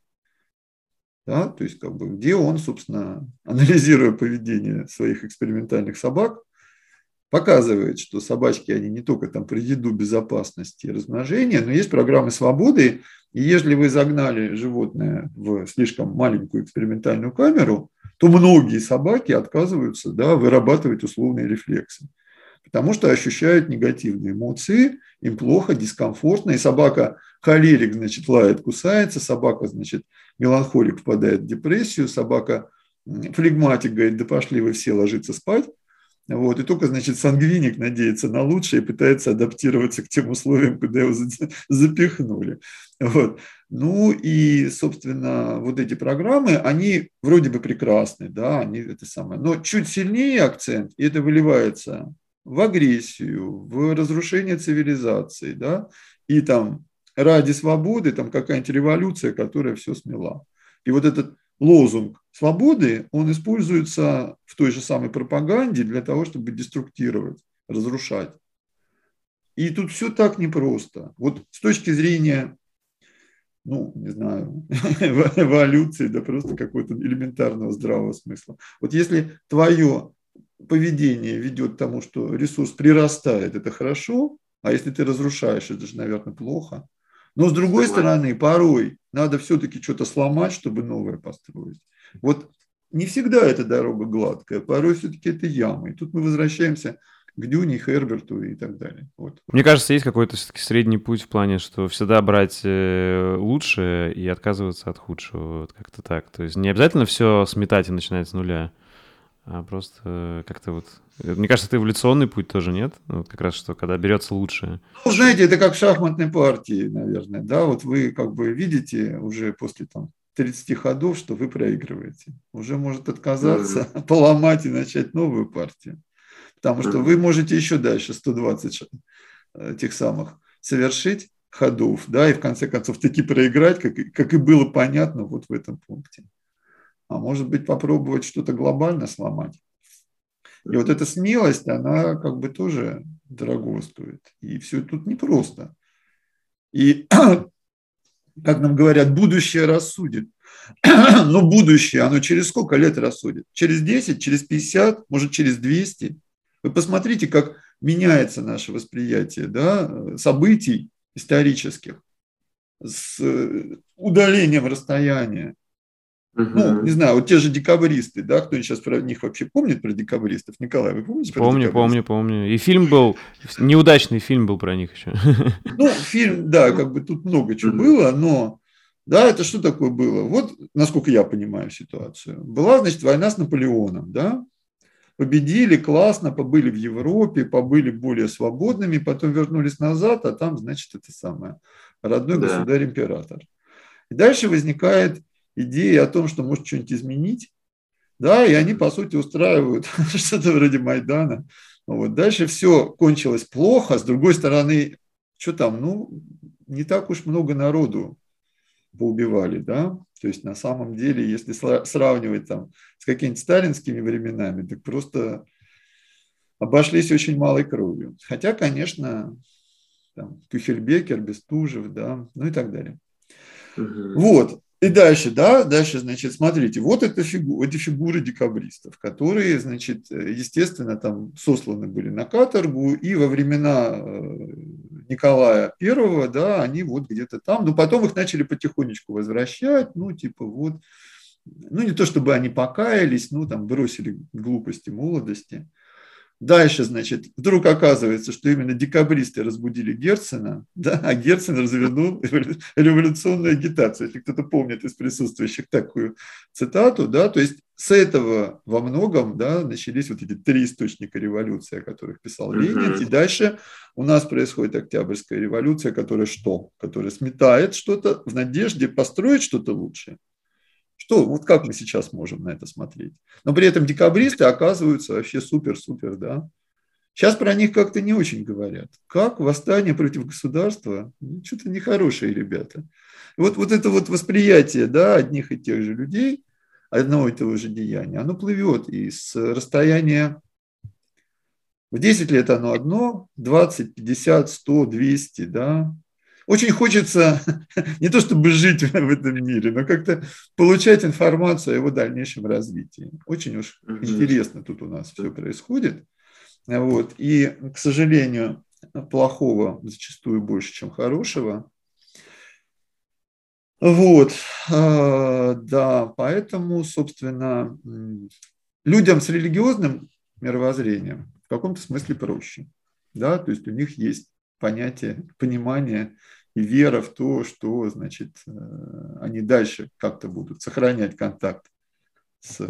да, то есть как бы, где он, собственно, анализируя поведение своих экспериментальных собак, показывает, что собачки, они не только там при еду, безопасности и размножения, но есть программы свободы, и если вы загнали животное в слишком маленькую экспериментальную камеру, то многие собаки отказываются да, вырабатывать условные рефлексы, потому что ощущают негативные эмоции, им плохо, дискомфортно, и собака холерик, значит, лает, кусается, собака, значит, меланхолик впадает в депрессию, собака флегматик говорит, да пошли вы все ложиться спать. Вот, и только, значит, сангвиник надеется на лучшее и пытается адаптироваться к тем условиям, куда его запихнули. Вот. Ну и, собственно, вот эти программы, они вроде бы прекрасны, да, они это самое, но чуть сильнее акцент, и это выливается в агрессию, в разрушение цивилизации, да, и там ради свободы, там какая-нибудь революция, которая все смела. И вот этот лозунг свободы, он используется в той же самой пропаганде для того, чтобы деструктировать, разрушать. И тут все так непросто. Вот с точки зрения, ну, не знаю, эволюции, да просто какого-то элементарного здравого смысла. Вот если твое поведение ведет к тому, что ресурс прирастает, это хорошо, а если ты разрушаешь, это же, наверное, плохо. Но с другой стороны, порой надо все-таки что-то сломать, чтобы новое построить. Вот не всегда эта дорога гладкая, порой все-таки это ямы. И тут мы возвращаемся к Дюне, Херберту и так далее. Вот. Мне кажется, есть какой-то все-таки средний путь в плане, что всегда брать э, лучшее и отказываться от худшего. Вот как-то так. То есть не обязательно все сметать и начинать с нуля а просто как-то вот... Э, мне кажется, это эволюционный путь тоже, нет? Вот как раз что, когда берется лучшее. Ну, знаете, это как в шахматной партии, наверное, да, вот вы как бы видите уже после там 30 ходов, что вы проигрываете. Уже может отказаться, mm-hmm. поломать и начать новую партию. Потому что mm-hmm. вы можете еще дальше 120 э, тех самых совершить ходов, да, и в конце концов таки проиграть, как, как и было понятно вот в этом пункте а может быть попробовать что-то глобально сломать. И вот эта смелость, она как бы тоже дорого стоит. И все тут непросто. И, как нам говорят, будущее рассудит. Но будущее, оно через сколько лет рассудит? Через 10, через 50, может, через 200? Вы посмотрите, как меняется наше восприятие да, событий исторических с удалением расстояния Ну, не знаю, вот те же декабристы, да, кто сейчас про них вообще помнит про декабристов? Николай, вы помните про Помню, помню, помню. И фильм был, неудачный фильм был про них еще. Ну, фильм, да, как бы тут много чего было, но, да, это что такое было? Вот, насколько я понимаю ситуацию. Была, значит, война с Наполеоном, да, победили, классно, побыли в Европе, побыли более свободными, потом вернулись назад, а там, значит, это самое, родной да. государь-император. И дальше возникает идея о том, что может что-нибудь изменить, да, и они, по сути, устраивают что-то вроде Майдана. Вот. Дальше все кончилось плохо, с другой стороны, что там, ну, не так уж много народу поубивали, да, то есть на самом деле, если сравнивать там с какими-то сталинскими временами, так просто обошлись очень малой кровью. Хотя, конечно, там, Кюхельбекер, Бестужев, да, ну и так далее. Угу. Вот. И дальше, да, дальше, значит, смотрите, вот это фигу, эти фигуры декабристов, которые, значит, естественно, там сосланы были на каторгу, и во времена э, Николая Первого, да, они вот где-то там, но потом их начали потихонечку возвращать, ну, типа вот, ну, не то чтобы они покаялись, ну, там, бросили глупости молодости, Дальше, значит, вдруг оказывается, что именно декабристы разбудили Герцена, да, а Герцен развернул революционную агитацию. Если кто-то помнит из присутствующих такую цитату, да, то есть с этого во многом да, начались вот эти три источника революции, о которых писал Ленин. И дальше у нас происходит Октябрьская революция, которая что? Которая сметает что-то в надежде построить что-то лучшее. Что, вот как мы сейчас можем на это смотреть? Но при этом декабристы оказываются вообще супер-супер, да. Сейчас про них как-то не очень говорят. Как восстание против государства? Ну, что-то нехорошие ребята. Вот, вот это вот восприятие да, одних и тех же людей, одного и того же деяния, оно плывет из расстояния в 10 лет оно одно, 20, 50, 100, 200, да, очень хочется не то чтобы жить в этом мире, но как-то получать информацию о его дальнейшем развитии. Очень уж интересно тут у нас все происходит. Вот. И, к сожалению, плохого зачастую больше, чем хорошего. Вот, а, да, поэтому, собственно, людям с религиозным мировоззрением в каком-то смысле проще, да, то есть у них есть понятие, понимание и вера в то, что, значит, э, они дальше как-то будут сохранять контакт с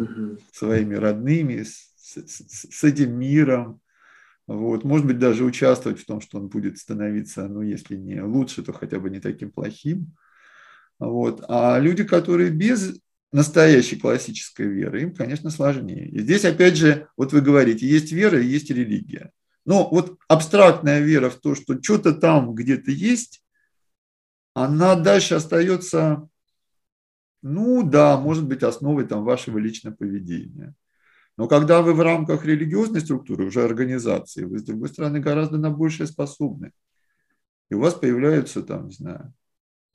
своими родными, с, с, с этим миром, вот, может быть, даже участвовать в том, что он будет становиться, ну, если не лучше, то хотя бы не таким плохим. Вот. А люди, которые без настоящей классической веры, им, конечно, сложнее. И здесь, опять же, вот вы говорите, есть вера и есть религия. Но вот абстрактная вера в то, что что-то там где-то есть, она дальше остается, ну да, может быть, основой там, вашего личного поведения. Но когда вы в рамках религиозной структуры, уже организации, вы, с другой стороны, гораздо на большее способны. И у вас появляются там, не знаю,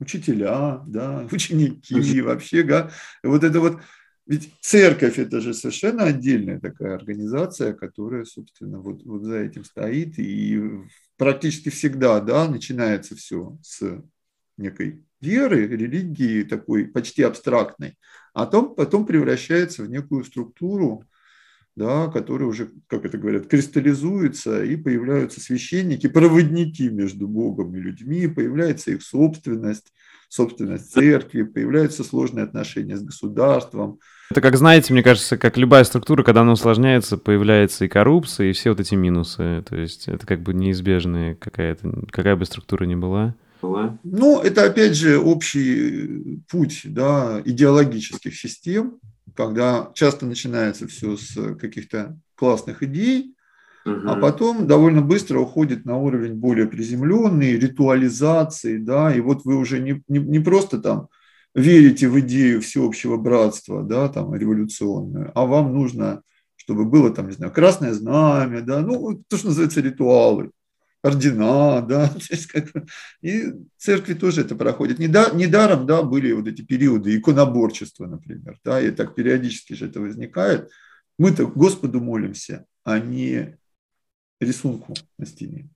учителя, да, ученики, вообще, да. И вот это вот, ведь церковь это же совершенно отдельная такая организация, которая, собственно, вот, вот за этим стоит. И практически всегда, да, начинается все с некой веры, религии такой почти абстрактной, а потом, потом превращается в некую структуру, да, которая уже, как это говорят, кристаллизуется, и появляются священники, проводники между Богом и людьми, появляется их собственность, собственность церкви, появляются сложные отношения с государством. Это, как знаете, мне кажется, как любая структура, когда она усложняется, появляется и коррупция, и все вот эти минусы. То есть это как бы неизбежная какая-то, какая бы структура ни была была? Ну, это опять же общий путь да, идеологических систем, когда часто начинается все с каких-то классных идей, угу. а потом довольно быстро уходит на уровень более приземленный, ритуализации, да, и вот вы уже не, не, не просто там верите в идею всеобщего братства, да, там, революционную, а вам нужно, чтобы было там, не знаю, красное знамя, да, ну, то, что называется ритуалы ордена, да, и церкви тоже это проходит. Недаром, да, были вот эти периоды иконоборчества, например, да, и так периодически же это возникает. Мы-то Господу молимся, а не рисунку на стене.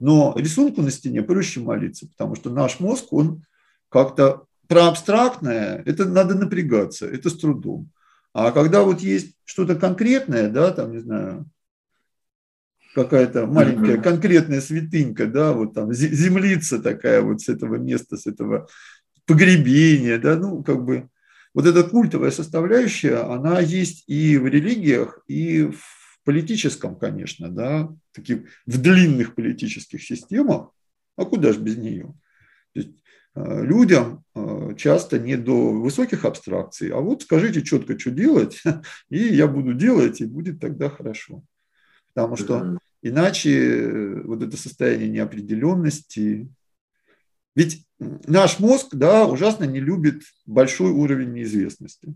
Но рисунку на стене проще молиться, потому что наш мозг, он как-то про абстрактное, это надо напрягаться, это с трудом. А когда вот есть что-то конкретное, да, там, не знаю, какая-то маленькая конкретная святынька, да, вот там землица такая вот с этого места, с этого погребения, да, ну, как бы, вот эта культовая составляющая, она есть и в религиях, и в политическом, конечно, да, таких, в длинных политических системах, а куда же без нее? То есть, э, людям э, часто не до высоких абстракций, а вот скажите четко, что делать, и я буду делать, и будет тогда хорошо. Потому что иначе э, вот это состояние неопределенности, ведь наш мозг, да, ужасно не любит большой уровень неизвестности.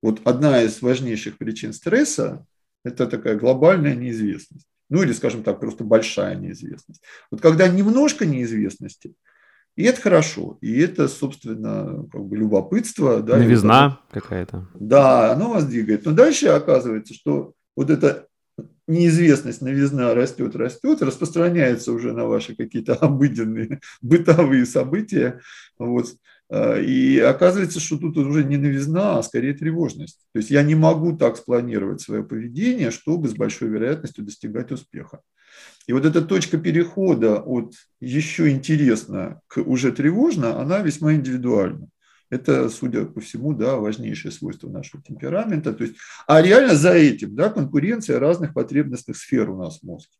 Вот одна из важнейших причин стресса – это такая глобальная неизвестность. Ну или, скажем так, просто большая неизвестность. Вот когда немножко неизвестности, и это хорошо, и это, собственно, как бы любопытство. Да, Новизна какая-то. Да, оно вас двигает. Но дальше оказывается, что вот это неизвестность, новизна растет, растет, распространяется уже на ваши какие-то обыденные бытовые события. Вот. А, и оказывается, что тут уже не новизна, а скорее тревожность. То есть я не могу так спланировать свое поведение, чтобы с большой вероятностью достигать успеха. И вот эта точка перехода от еще интересно к уже тревожно, она весьма индивидуальна. Это, судя по всему, да, важнейшее свойство нашего темперамента. То есть, а реально за этим да, конкуренция разных потребностных сфер у нас в мозге.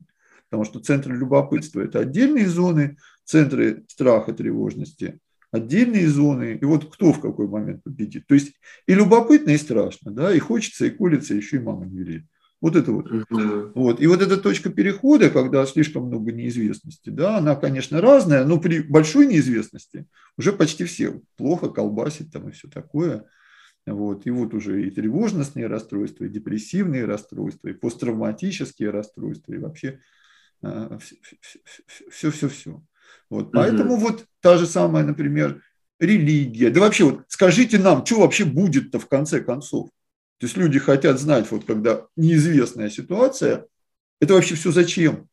Потому что центры любопытства – это отдельные зоны, центры страха, тревожности – отдельные зоны. И вот кто в какой момент победит. То есть и любопытно, и страшно, да, и хочется, и колется, еще и мама не велит. Вот это вот. Mm-hmm. вот. И вот эта точка перехода, когда слишком много неизвестности, да, она, конечно, разная, но при большой неизвестности уже почти все плохо колбасит там и все такое. Вот. И вот уже и тревожностные расстройства, и депрессивные расстройства, и посттравматические расстройства, и вообще все-все-все. А, вот. Поэтому mm-hmm. вот та же самая, например, религия. Да вообще вот скажите нам, что вообще будет-то в конце концов? То есть люди хотят знать, вот когда неизвестная ситуация, это вообще все зачем?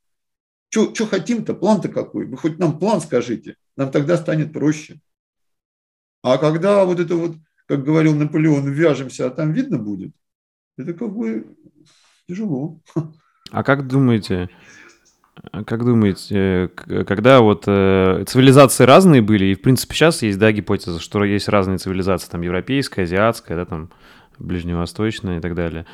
Что хотим-то? План-то какой? Вы хоть нам план скажите, нам тогда станет проще. А когда вот это вот, как говорил Наполеон, вяжемся, а там видно будет, это как бы тяжело. А как думаете, как думаете, когда вот э, цивилизации разные были, и в принципе сейчас есть, да, гипотеза, что есть разные цивилизации, там европейская, азиатская, да, там ближневосточная и так далее.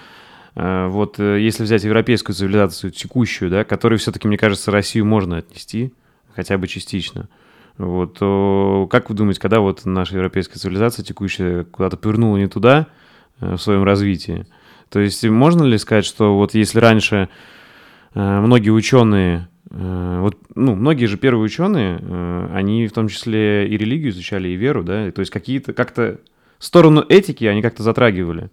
Э, вот э, если взять европейскую цивилизацию текущую, да, которой все-таки, мне кажется, Россию можно отнести, хотя бы частично, вот, то как вы думаете, когда вот наша европейская цивилизация текущая куда-то повернула не туда э, в своем развитии? То есть можно ли сказать, что вот если раньше многие ученые, вот, ну, многие же первые ученые, они в том числе и религию изучали, и веру, да, то есть какие-то, как-то сторону этики они как-то затрагивали.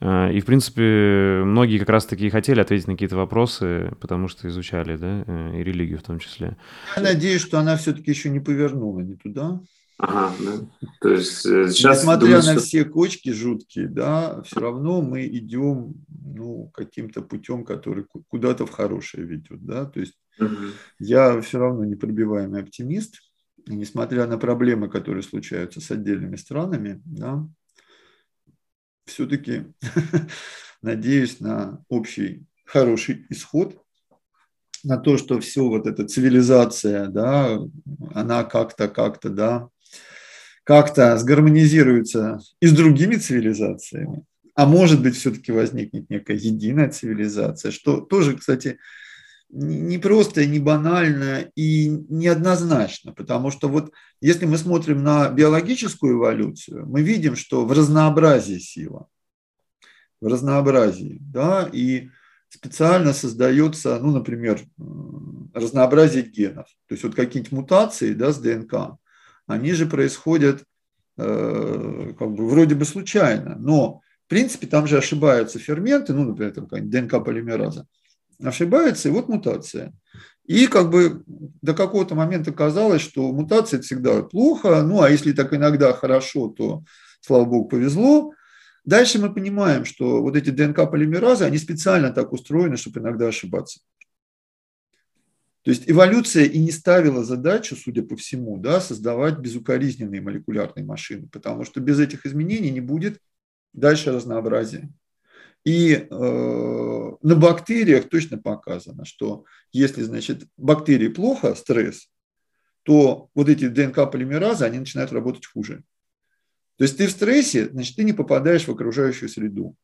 Э, и, в принципе, многие как раз-таки хотели ответить на какие-то вопросы, потому что изучали, да, э, и религию в том числе. Я надеюсь, что она все-таки еще не повернула не туда. Ага, да. То есть э, сейчас... Несмотря думаю, на что... все кочки жуткие, да, все равно мы идем, ну, каким-то путем, который куда-то в хорошее ведет, да, то есть угу. я все равно непробиваемый оптимист, несмотря на проблемы, которые случаются с отдельными странами, да, все-таки надеюсь на общий хороший исход, на то, что все вот эта цивилизация, да, она как-то, как-то, да, как-то сгармонизируется и с другими цивилизациями, а может быть, все-таки возникнет некая единая цивилизация, что тоже, кстати, не просто, не банально и неоднозначно, потому что вот если мы смотрим на биологическую эволюцию, мы видим, что в разнообразии сила, в разнообразии, да, и специально создается, ну, например, разнообразие генов, то есть вот какие-нибудь мутации, да, с ДНК, они же происходят э, как бы вроде бы случайно, но в принципе там же ошибаются ферменты, ну, например, там ДНК-полимераза, ошибается, и вот мутация. И как бы до какого-то момента казалось, что мутация это всегда плохо, ну а если так иногда хорошо, то, слава богу, повезло. Дальше мы понимаем, что вот эти ДНК-полимеразы, они специально так устроены, чтобы иногда ошибаться. То есть эволюция и не ставила задачу, судя по всему, да, создавать безукоризненные молекулярные машины, потому что без этих изменений не будет дальше разнообразия. И э, на бактериях точно показано, что если, значит, бактерии плохо, стресс, то вот эти ДНК-полимеразы, они начинают работать хуже. То есть ты в стрессе, значит, ты не попадаешь в окружающую среду.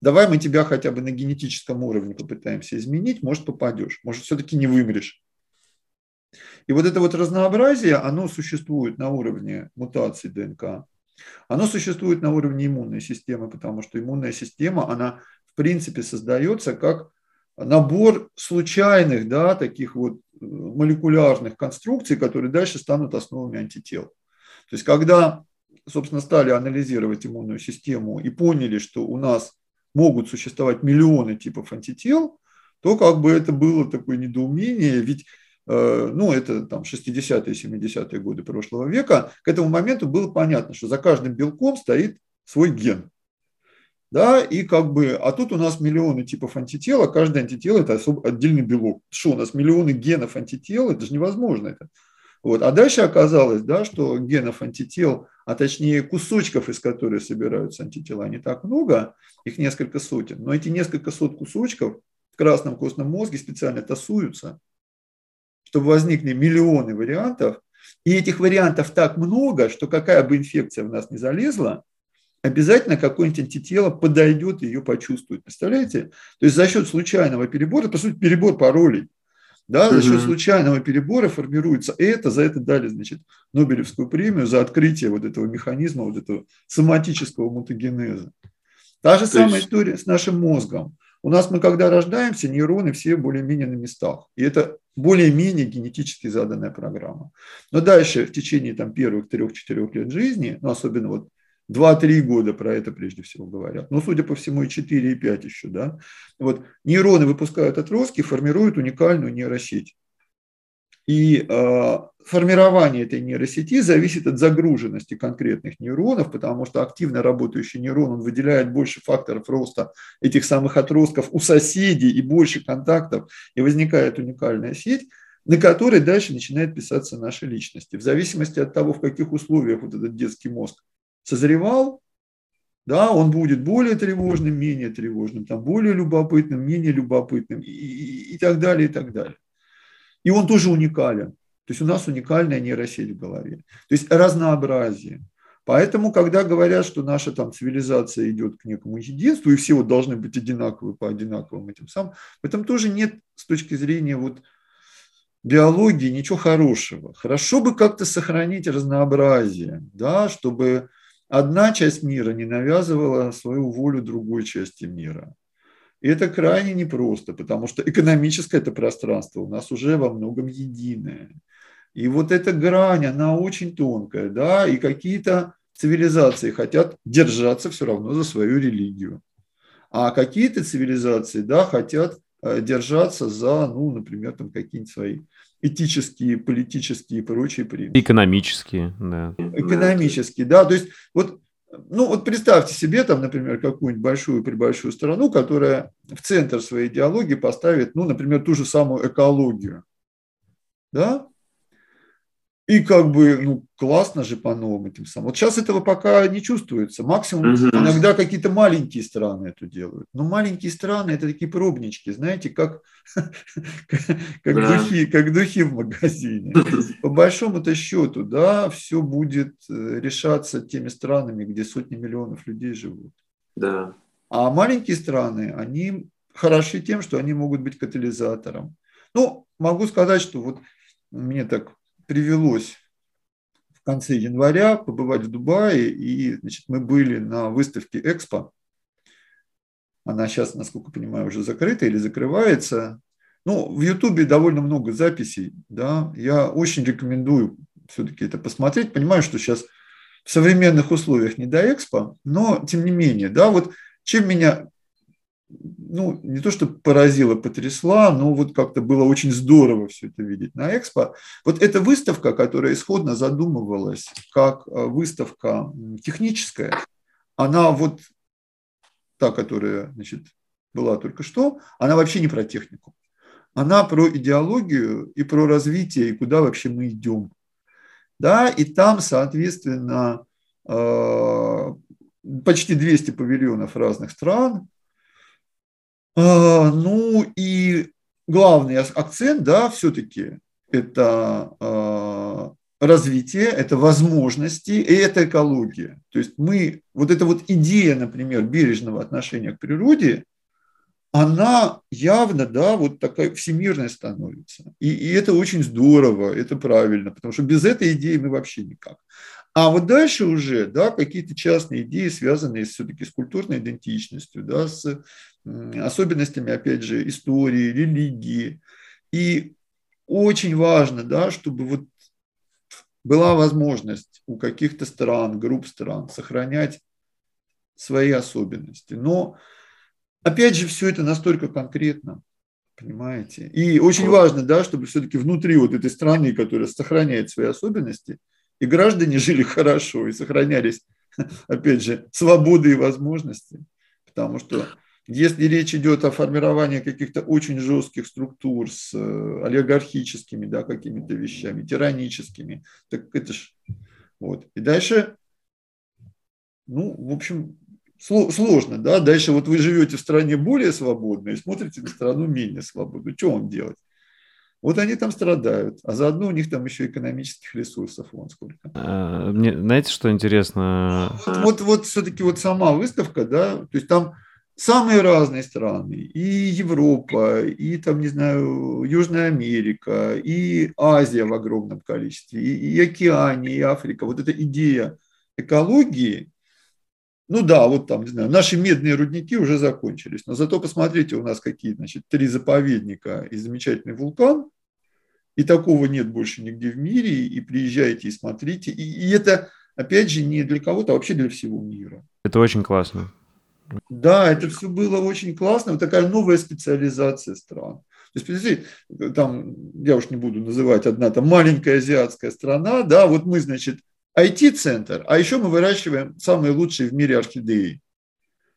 Давай мы тебя хотя бы на генетическом уровне попытаемся изменить, может попадешь, может все-таки не вымрешь. И вот это вот разнообразие, оно существует на уровне мутаций ДНК. Оно существует на уровне иммунной системы, потому что иммунная система, она в принципе создается как набор случайных, да, таких вот э, молекулярных конструкций, которые дальше станут основами антител. То есть когда, собственно, стали анализировать иммунную систему и поняли, что у нас могут существовать миллионы типов антител, то как бы это было такое недоумение, ведь ну, это там 60-е, 70-е годы прошлого века, к этому моменту было понятно, что за каждым белком стоит свой ген. Да, и как бы, а тут у нас миллионы типов антител, а каждый антитело – это особо отдельный белок. Что, у нас миллионы генов антител, это же невозможно. Это. Вот. А дальше оказалось, да, что генов антител, а точнее кусочков, из которых собираются антитела, не так много, их несколько сотен. Но эти несколько сот кусочков в красном костном мозге специально тасуются, чтобы возникли миллионы вариантов. И этих вариантов так много, что какая бы инфекция в нас не залезла, обязательно какое-нибудь антитело подойдет и ее почувствует. Представляете? То есть за счет случайного перебора, по сути, перебор паролей – да, за счет случайного перебора формируется это, за это дали, значит, Нобелевскую премию за открытие вот этого механизма, вот этого соматического мутагенеза. Та же То самая есть... история с нашим мозгом. У нас мы, когда рождаемся, нейроны все более-менее на местах. И это более-менее генетически заданная программа. Но дальше, в течение там, первых трех-четырех лет жизни, ну, особенно вот 2-3 года про это прежде всего говорят. Но, судя по всему, и 4, и 5 еще. Да? Вот, нейроны выпускают отростки, формируют уникальную нейросеть. И э, формирование этой нейросети зависит от загруженности конкретных нейронов, потому что активно работающий нейрон он выделяет больше факторов роста этих самых отростков у соседей и больше контактов, и возникает уникальная сеть, на которой дальше начинает писаться наша личность. И в зависимости от того, в каких условиях вот этот детский мозг созревал, да, он будет более тревожным, менее тревожным, там, более любопытным, менее любопытным и, и, и так далее, и так далее. И он тоже уникален. То есть у нас уникальная нейросеть в голове. То есть разнообразие. Поэтому, когда говорят, что наша там цивилизация идет к некому единству, и все вот должны быть одинаковы по одинаковым этим самым, в этом тоже нет с точки зрения вот биологии ничего хорошего. Хорошо бы как-то сохранить разнообразие, да, чтобы одна часть мира не навязывала свою волю другой части мира. И это крайне непросто, потому что экономическое это пространство у нас уже во многом единое. И вот эта грань, она очень тонкая, да, и какие-то цивилизации хотят держаться все равно за свою религию. А какие-то цивилизации, да, хотят э, держаться за, ну, например, там какие-нибудь свои этические, политические и прочие принципы. Экономические, да. Экономические, да. То есть вот, ну вот представьте себе там, например, какую-нибудь большую прибольшую страну, которая в центр своей идеологии поставит, ну, например, ту же самую экологию. Да? И как бы, ну, классно же по-новому этим самым. Вот сейчас этого пока не чувствуется. Максимум угу. иногда какие-то маленькие страны это делают. Но маленькие страны – это такие пробнички, знаете, как, как, да. духи, как духи в магазине. По большому-то счету, да, все будет э, решаться теми странами, где сотни миллионов людей живут. Да. А маленькие страны, они хороши тем, что они могут быть катализатором. Ну, могу сказать, что вот мне так привелось в конце января побывать в Дубае, и значит, мы были на выставке Экспо. Она сейчас, насколько понимаю, уже закрыта или закрывается. Ну, в Ютубе довольно много записей, да, я очень рекомендую все-таки это посмотреть. Понимаю, что сейчас в современных условиях не до экспо, но тем не менее, да, вот чем меня ну, не то, что поразила, потрясла, но вот как-то было очень здорово все это видеть на Экспо. Вот эта выставка, которая исходно задумывалась как э, выставка техническая, она вот та, которая значит, была только что, она вообще не про технику. она про идеологию и про развитие, и куда вообще мы идем. Да, и там, соответственно, э, почти 200 павильонов разных стран. Э, ну и главный акцент, да, все-таки это э, развитие, это возможности и это экология. То есть мы, вот эта вот идея, например, бережного отношения к природе, она явно, да, вот такая всемирная становится. И, и это очень здорово, это правильно, потому что без этой идеи мы вообще никак. А вот дальше уже, да, какие-то частные идеи, связанные все-таки с культурной идентичностью, да, с особенностями, опять же, истории, религии. И очень важно, да, чтобы вот была возможность у каких-то стран, групп стран сохранять свои особенности. Но Опять же, все это настолько конкретно, понимаете? И очень важно, да, чтобы все-таки внутри вот этой страны, которая сохраняет свои особенности, и граждане жили хорошо, и сохранялись, опять же, свободы и возможности. Потому что если речь идет о формировании каких-то очень жестких структур с э, олигархическими да, какими-то вещами, тираническими, так это ж вот. И дальше, ну, в общем, сложно, да, дальше вот вы живете в стране более свободной и смотрите на страну менее свободную, что вам делать? Вот они там страдают, а заодно у них там еще экономических ресурсов вон сколько. А, мне, знаете, что интересно? Вот, вот, вот все-таки вот сама выставка, да, то есть там самые разные страны, и Европа, и там, не знаю, Южная Америка, и Азия в огромном количестве, и, и Океания, и Африка. Вот эта идея экологии, ну да, вот там, не знаю, наши медные рудники уже закончились, но зато посмотрите, у нас какие, значит, три заповедника и замечательный вулкан, и такого нет больше нигде в мире, и приезжайте и смотрите. И, и это, опять же, не для кого-то, а вообще для всего мира. Это очень классно. Да, это все было очень классно. Вот такая новая специализация стран. То есть, подождите, там, я уж не буду называть, одна там маленькая азиатская страна, да, вот мы, значит, IT-центр, а еще мы выращиваем самые лучшие в мире орхидеи.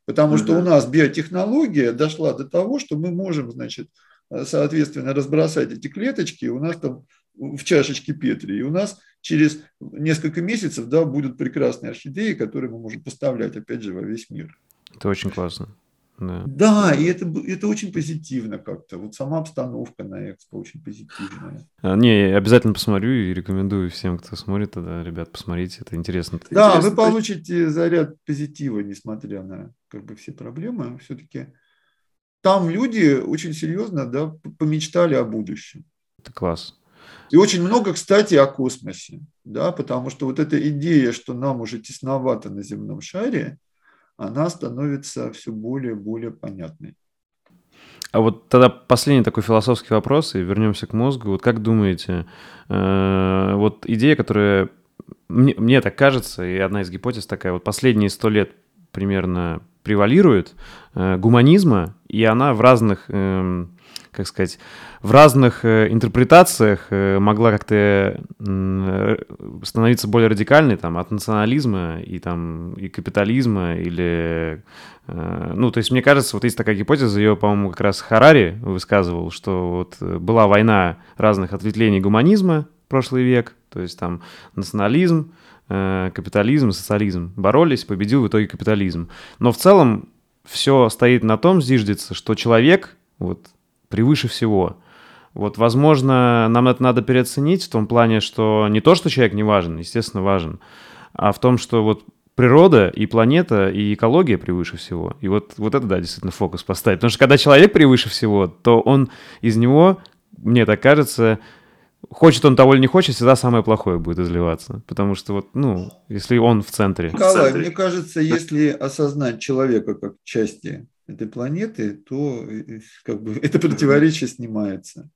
Потому что у нас биотехнология дошла до того, что мы можем, значит, соответственно, разбросать эти клеточки, у нас там в чашечке Петри, и у нас через несколько месяцев да, будут прекрасные орхидеи, которые мы можем поставлять, опять же, во весь мир. Это очень классно. Да, да и это, это очень позитивно как-то. Вот сама обстановка на экспо очень позитивная. А, не, я обязательно посмотрю и рекомендую всем, кто смотрит тогда, ребят, посмотрите, это интересно. Да, интересно. вы получите заряд позитива, несмотря на как бы все проблемы. Все-таки там люди очень серьезно да, помечтали о будущем. Это класс. И очень много, кстати, о космосе, да, потому что вот эта идея, что нам уже тесновато на земном шаре, она становится все более и более понятной. А вот тогда последний такой философский вопрос, и вернемся к мозгу. Вот как думаете, э, вот идея, которая мне, мне так кажется, и одна из гипотез такая, вот последние сто лет примерно превалирует э, гуманизма, и она в разных э, как сказать, в разных э, интерпретациях э, могла как-то э, становиться более радикальной, там, от национализма и, там, и капитализма, или... Ну, то есть, мне кажется, вот есть такая гипотеза, ее, по-моему, как раз Харари высказывал, что вот была война разных ответвлений гуманизма, прошлый век, то есть там национализм, капитализм, социализм боролись, победил в итоге капитализм. Но в целом все стоит на том, зиждется, что человек, вот превыше всего. Вот, возможно, нам это надо переоценить в том плане, что не то, что человек не важен, естественно, важен, а в том, что вот природа и планета и экология превыше всего. И вот, вот это, да, действительно фокус поставить. Потому что когда человек превыше всего, то он из него, мне так кажется, хочет он того или не хочет, всегда самое плохое будет изливаться. Потому что вот, ну, если он в центре. Николай, мне кажется, если осознать человека как части этой планеты, то э, как бы, это противоречие снимается.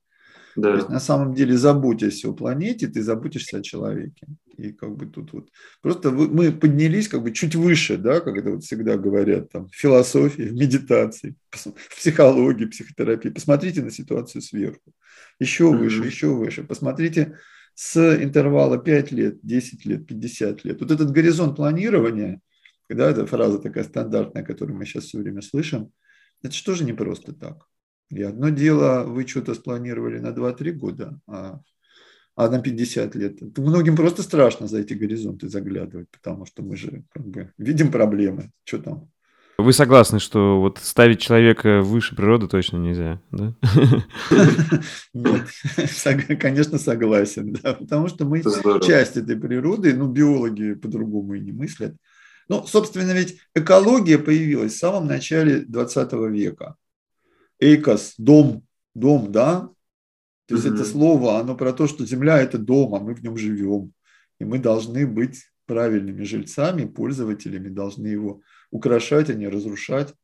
Да. То есть, на самом деле, заботясь о планете, ты заботишься о человеке. И как бы тут вот просто мы поднялись как бы чуть выше, да, как это вот всегда говорят там в философии, в медитации, в психологии, психотерапии. Посмотрите на ситуацию сверху. Еще выше, mm-hmm. еще выше. Посмотрите с интервала 5 лет, 10 лет, 50 лет. Вот этот горизонт планирования, да, эта фраза такая стандартная, которую мы сейчас все время слышим, это что же не просто так. И одно дело, вы что-то спланировали на 2-3 года, а, а на 50 лет. Многим просто страшно за эти горизонты заглядывать, потому что мы же как бы видим проблемы. Что там? Вы согласны, что вот ставить человека выше природы точно нельзя, да? Нет, конечно, согласен, да, потому что мы часть этой природы, ну, биологи по-другому и не мыслят. Ну, собственно, ведь экология появилась в самом начале 20 века. Ойкос, дом, дом, да? То есть это слово, оно про то, что Земля – это дом, а мы в нем живем. И мы должны быть правильными жильцами, пользователями, должны его украшать, а не разрушать.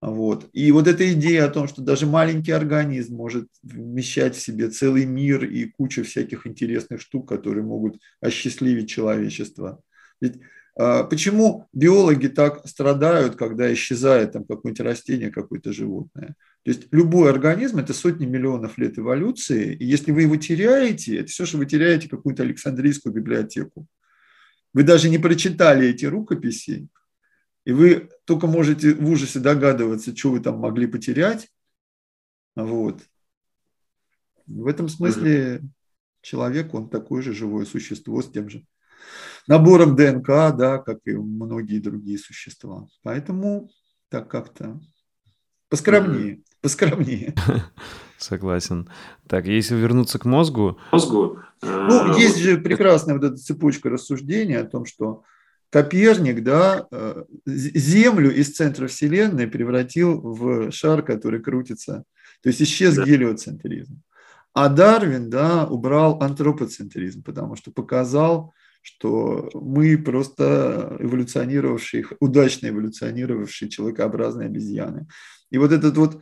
Вот. И вот эта идея о том, что даже маленький организм может вмещать в себе целый мир и кучу всяких интересных штук, которые могут осчастливить человечество. Ведь почему биологи так страдают, когда исчезает там какое-нибудь растение, какое-то животное? То есть любой организм – это сотни миллионов лет эволюции, и если вы его теряете, это все, что вы теряете какую-то Александрийскую библиотеку. Вы даже не прочитали эти рукописи, и вы только можете в ужасе догадываться, что вы там могли потерять. Вот. В этом смысле человек, он такое же живое существо с тем же набором ДНК, да, как и многие другие существа. Поэтому так как-то поскромнее, поскромнее. Согласен. Так, если вернуться к мозгу... Мозгу? Ну, есть же прекрасная вот эта цепочка рассуждений о том, что Коперник, да, э, Землю из центра Вселенной превратил в шар, который крутится. То есть исчез да. гелиоцентризм. А Дарвин, да, убрал антропоцентризм, потому что показал, что мы просто эволюционировавшие, удачно эволюционировавшие человекообразные обезьяны. И вот этот вот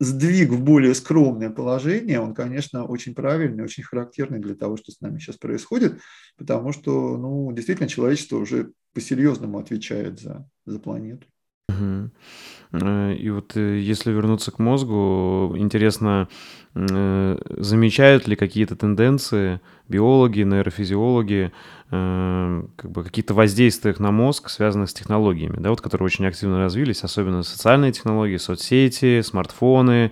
сдвиг в более скромное положение, он, конечно, очень правильный, очень характерный для того, что с нами сейчас происходит, потому что, ну, действительно, человечество уже по-серьезному отвечает за, за планету. Угу. И вот э, если вернуться к мозгу, интересно, э, замечают ли какие-то тенденции биологи, нейрофизиологи, как бы какие-то воздействия на мозг, связанных с технологиями, да, вот, которые очень активно развились, особенно социальные технологии, соцсети, смартфоны,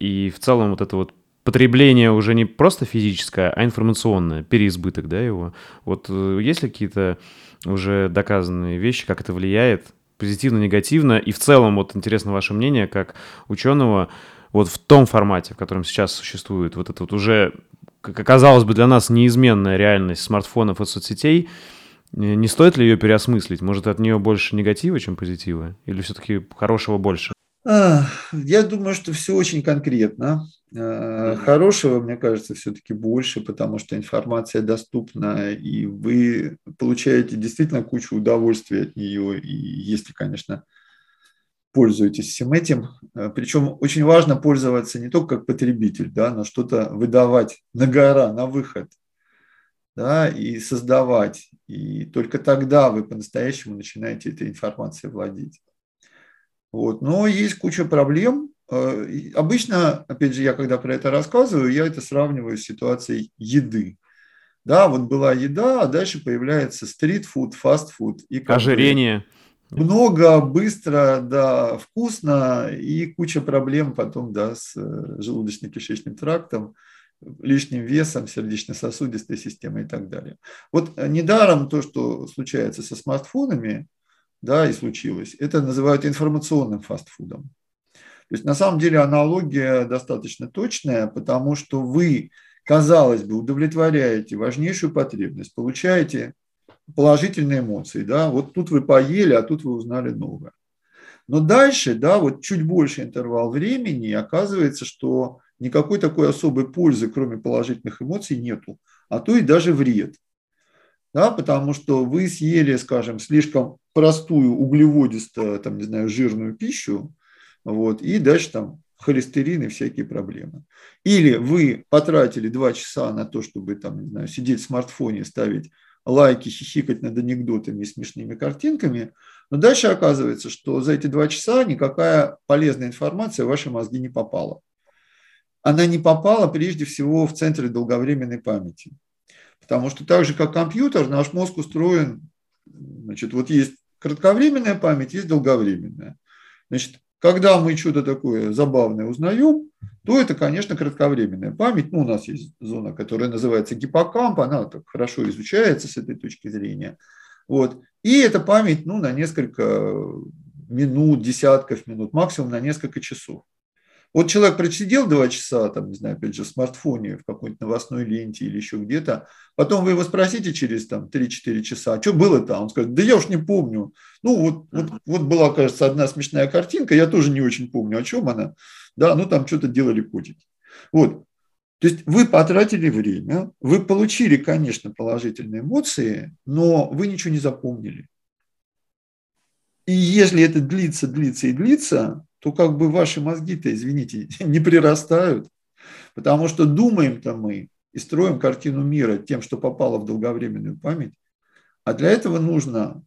и в целом вот это вот потребление уже не просто физическое, а информационное, переизбыток, да, его. Вот есть ли какие-то уже доказанные вещи, как это влияет позитивно, негативно. И в целом, вот интересно ваше мнение, как ученого, вот в том формате, в котором сейчас существует, вот это вот уже, как оказалось бы, для нас неизменная реальность смартфонов и соцсетей, не стоит ли ее переосмыслить? Может, от нее больше негатива, чем позитива? Или все-таки хорошего больше? Я думаю, что все очень конкретно. Э, хорошего, мне кажется, все-таки больше, потому что информация доступна, и вы получаете действительно кучу удовольствия от нее, и если, конечно, пользуетесь всем этим. Э, Причем очень важно пользоваться не только как потребитель, да, но что-то выдавать на гора, на выход, да, и создавать. И только тогда вы по-настоящему начинаете этой информацией владеть. Вот. Но есть куча проблем, обычно, опять же, я когда про это рассказываю, я это сравниваю с ситуацией еды. Да, вот была еда, а дальше появляется стритфуд, фастфуд. И Ожирение. Много, быстро, да, вкусно и куча проблем потом, да, с э, желудочно-кишечным трактом, лишним весом, сердечно-сосудистой системой и так далее. Вот э, недаром то, что случается со смартфонами, да, и случилось, это называют информационным фастфудом. То есть на самом деле аналогия достаточно точная, потому что вы, казалось бы, удовлетворяете важнейшую потребность, получаете положительные эмоции. Да? Вот тут вы поели, а тут вы узнали новое. Но дальше, да, вот чуть больше интервал времени, и оказывается, что никакой такой особой пользы, кроме положительных эмоций, нету, а то и даже вред. Да, потому что вы съели, скажем, слишком простую углеводистую, там, не знаю, жирную пищу, вот, и дальше там холестерин и всякие проблемы. Или вы потратили два часа на то, чтобы там, не знаю, сидеть в смартфоне, ставить лайки, хихикать над анекдотами и смешными картинками, но дальше оказывается, что за эти два часа никакая полезная информация в ваши мозги не попала. Она не попала прежде всего в центре долговременной памяти. Потому что так же, как компьютер, наш мозг устроен, значит, вот есть кратковременная память, есть долговременная. Значит, когда мы что-то такое забавное узнаем, то это, конечно, кратковременная память. Ну, у нас есть зона, которая называется гиппокамп, она так хорошо изучается с этой точки зрения. Вот. И эта память ну, на несколько минут, десятков минут, максимум на несколько часов. Вот человек просидел два часа, там, не знаю, опять же, в смартфоне, в какой-то новостной ленте или еще где-то, потом вы его спросите через там 3-4 часа, а что было там? Он скажет, да я уж не помню. Ну, вот, вот, вот была, кажется, одна смешная картинка, я тоже не очень помню, о чем она. Да, ну там что-то делали котики. Вот. То есть вы потратили время, вы получили, конечно, положительные эмоции, но вы ничего не запомнили. И если это длится, длится и длится, то как бы ваши мозги-то, извините, не прирастают, потому что думаем-то мы и строим картину мира тем, что попало в долговременную память, а для этого нужно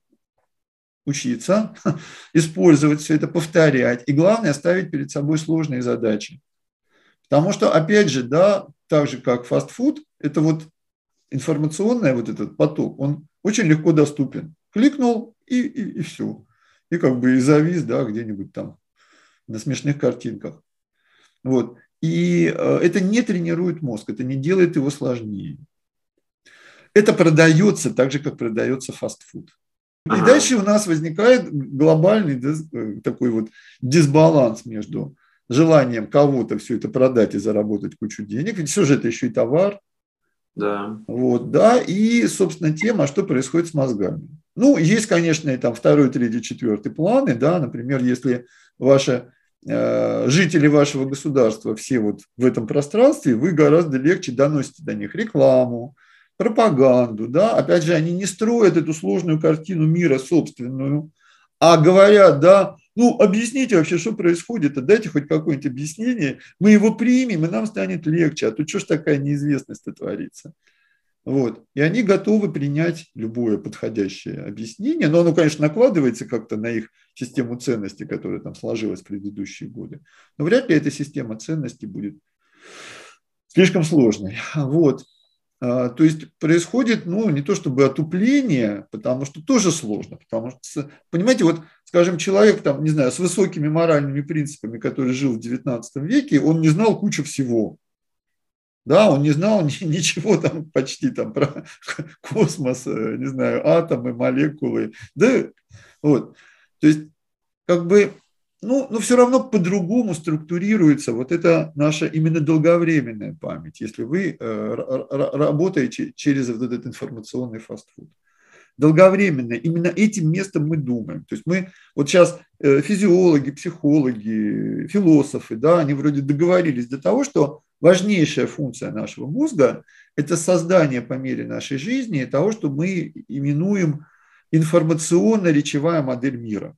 учиться, использовать все это, повторять, и главное, ставить перед собой сложные задачи. Потому что, опять же, да, так же, как фастфуд, это вот информационный вот этот поток, он очень легко доступен. Кликнул и, и, и все. И как бы и завис, да, где-нибудь там на смешных картинках. Вот. И э, это не тренирует мозг, это не делает его сложнее. Это продается так же, как продается фастфуд. И дальше у нас возникает глобальный э, такой вот дисбаланс между желанием кого-то все это продать и заработать кучу денег, ведь все же это еще и товар. Да. Вот, да, и, собственно, тема, что происходит с мозгами. Ну, есть, конечно, и там второй, третий, четвертый планы, да, например, если ваши э, жители вашего государства все вот в этом пространстве, вы гораздо легче доносите до них рекламу, пропаганду, да, опять же, они не строят эту сложную картину мира собственную, а говорят, да, ну, объясните вообще, что происходит, дайте хоть какое-нибудь объяснение, мы его примем, и нам станет легче, а тут что ж такая неизвестность творится. Вот. И они готовы принять любое подходящее объяснение, но оно, конечно, накладывается как-то на их систему ценностей, которая там сложилась в предыдущие годы. Но вряд ли эта система ценностей будет слишком сложной. Вот. А, то есть происходит, ну, не то чтобы отупление, потому что тоже сложно, потому что, понимаете, вот, скажем, человек, там, не знаю, с высокими моральными принципами, который жил в XIX веке, он не знал кучу всего. Да, он не знал ничего там почти там про космос, э, не знаю, атомы, молекулы. Да, вот. То есть, как бы ну, но все равно по-другому структурируется вот эта наша именно долговременная память, если вы э, работаете через вот этот информационный фастфуд. Долговременно, именно этим местом мы думаем. То есть мы вот сейчас э, физиологи, психологи, философы, да, они вроде договорились до того, что важнейшая функция нашего мозга – это создание по мере нашей жизни того, что мы именуем информационно-речевая модель мира.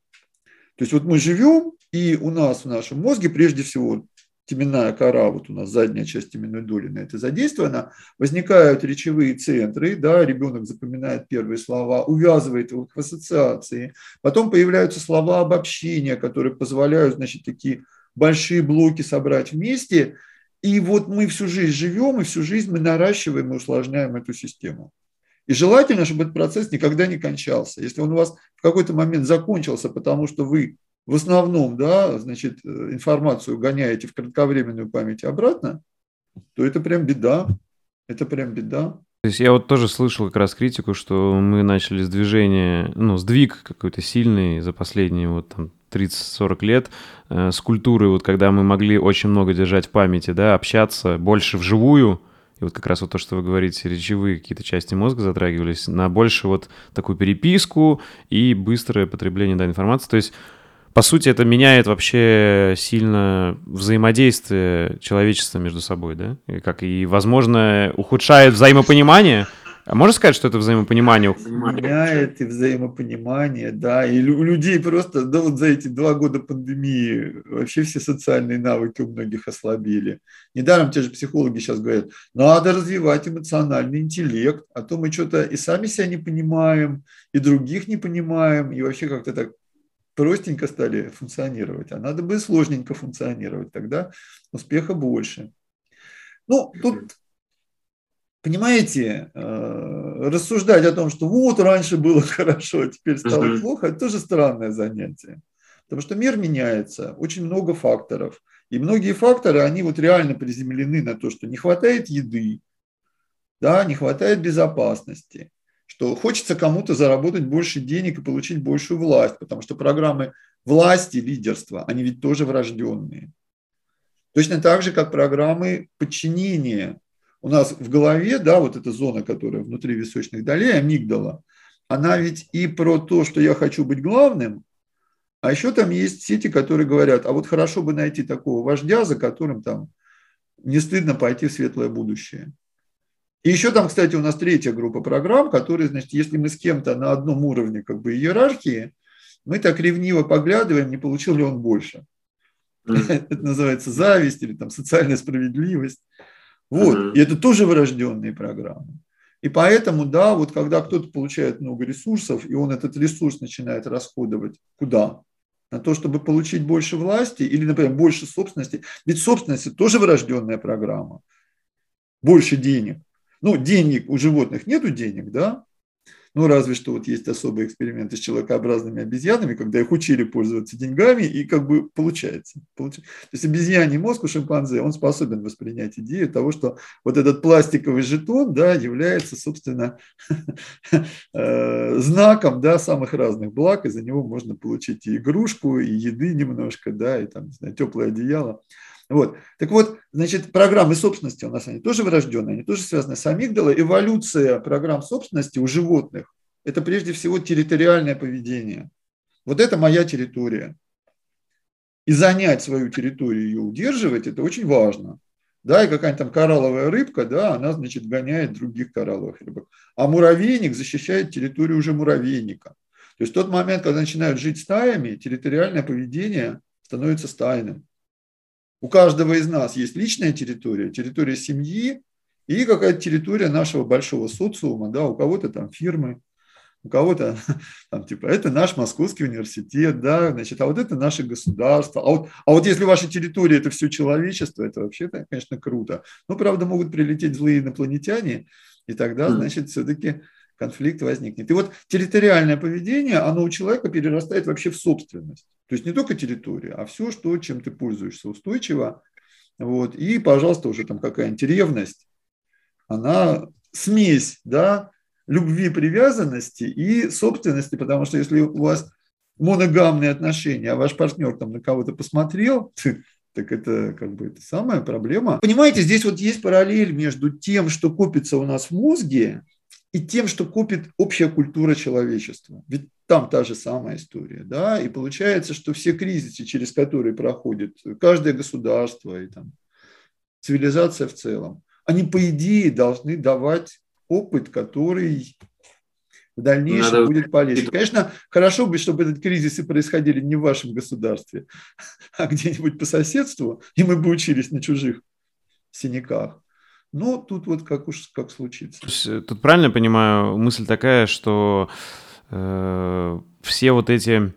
То есть вот мы живем, и у нас в нашем мозге прежде всего теменная кора, вот у нас задняя часть теменной доли на это задействована, возникают речевые центры, да, ребенок запоминает первые слова, увязывает их в ассоциации, потом появляются слова обобщения, которые позволяют, значит, такие большие блоки собрать вместе, и вот мы всю жизнь живем, и всю жизнь мы наращиваем и усложняем эту систему. И желательно, чтобы этот процесс никогда не кончался. Если он у вас в какой-то момент закончился, потому что вы в основном, да, значит, э, информацию гоняете в кратковременную память обратно, то это прям беда. Это прям беда. То есть я вот тоже слышал как раз критику, что мы начали с движения, ну, сдвиг какой-то сильный за последние вот там 30-40 лет э, с культурой, вот когда мы могли очень много держать в памяти, да, общаться больше вживую, и вот как раз вот то, что вы говорите, речевые какие-то части мозга затрагивались, на больше вот такую переписку и быстрое потребление да, информации. То есть по сути, это меняет вообще сильно взаимодействие человечества между собой, да? И как и, возможно, ухудшает взаимопонимание. А можно сказать, что это взаимопонимание? Меняет и взаимопонимание, да. И у людей просто, да, вот за эти два года пандемии вообще все социальные навыки у многих ослабили. Недаром те же психологи сейчас говорят, надо развивать эмоциональный интеллект, а то мы что-то и сами себя не понимаем, и других не понимаем, и вообще как-то так простенько стали функционировать, а надо бы сложненько функционировать, тогда успеха больше. Ну, тут, понимаете, э, рассуждать о том, что вот раньше было хорошо, а теперь стало плохо, это тоже странное занятие. Потому что мир меняется, очень много факторов. И многие факторы, они вот реально приземлены на то, что не хватает еды, да, не хватает безопасности, что хочется кому-то заработать больше денег и получить большую власть, потому что программы власти, лидерства, они ведь тоже врожденные. Точно так же, как программы подчинения. У нас в голове, да, вот эта зона, которая внутри височных долей, амигдала, она ведь и про то, что я хочу быть главным, а еще там есть сети, которые говорят, а вот хорошо бы найти такого вождя, за которым там не стыдно пойти в светлое будущее. И еще там, кстати, у нас третья группа программ, которые, значит, если мы с кем-то на одном уровне как бы иерархии, мы так ревниво поглядываем, не получил ли он больше. Это называется зависть или там социальная справедливость. Вот. И это тоже врожденные программы. И поэтому, да, вот когда кто-то получает много ресурсов, и он этот ресурс начинает расходовать куда? На то, чтобы получить больше власти или, например, больше собственности. Ведь собственность – тоже врожденная программа. Больше денег. Ну, денег у животных нету денег, да? Ну, разве что вот есть особые эксперименты с человекообразными обезьянами, когда их учили пользоваться деньгами, и как бы получается. То есть обезьяний мозг у шимпанзе, он способен воспринять идею того, что вот этот пластиковый жетон да, является, собственно, э, знаком да, самых разных благ, и за него можно получить и игрушку, и еды немножко, да, и там, не знаю, теплое одеяло. Вот. Так вот, значит, программы собственности у нас они тоже врожденные, они тоже связаны с амигдалой. Эволюция программ собственности у животных – это прежде всего территориальное поведение. Вот это моя территория. И занять свою территорию, ее удерживать – это очень важно. Да, и какая-нибудь там коралловая рыбка, да, она, значит, гоняет других коралловых рыбок. А муравейник защищает территорию уже муравейника. То есть в тот момент, когда начинают жить стаями, территориальное поведение становится стайным. У каждого из нас есть личная территория, территория семьи и какая-то территория нашего большого социума, да, у кого-то там фирмы, у кого-то там типа это наш московский университет, да, значит, а вот это наше государство, а вот, а вот если ваша территория это все человечество, это вообще, конечно, круто. Но правда могут прилететь злые инопланетяне, и тогда, значит, все-таки конфликт возникнет. И вот территориальное поведение, оно у человека перерастает вообще в собственность. То есть не только территория, а все, что, чем ты пользуешься устойчиво. Вот. И, пожалуйста, уже там какая-нибудь ревность, она смесь да, любви, привязанности и собственности, потому что если у вас моногамные отношения, а ваш партнер там на кого-то посмотрел, так это как бы это самая проблема. Понимаете, здесь вот есть параллель между тем, что копится у нас в мозге, и тем, что купит общая культура человечества. Ведь там та же самая история. Да? И получается, что все кризисы, через которые проходит каждое государство и там, цивилизация в целом, они, по идее, должны давать опыт, который в дальнейшем Надо... будет полезен. Конечно, хорошо бы, чтобы этот кризисы происходили не в вашем государстве, а где-нибудь по соседству, и мы бы учились на чужих синяках. Но тут вот как уж как случится. Э, тут правильно понимаю, мысль такая, что э, все вот эти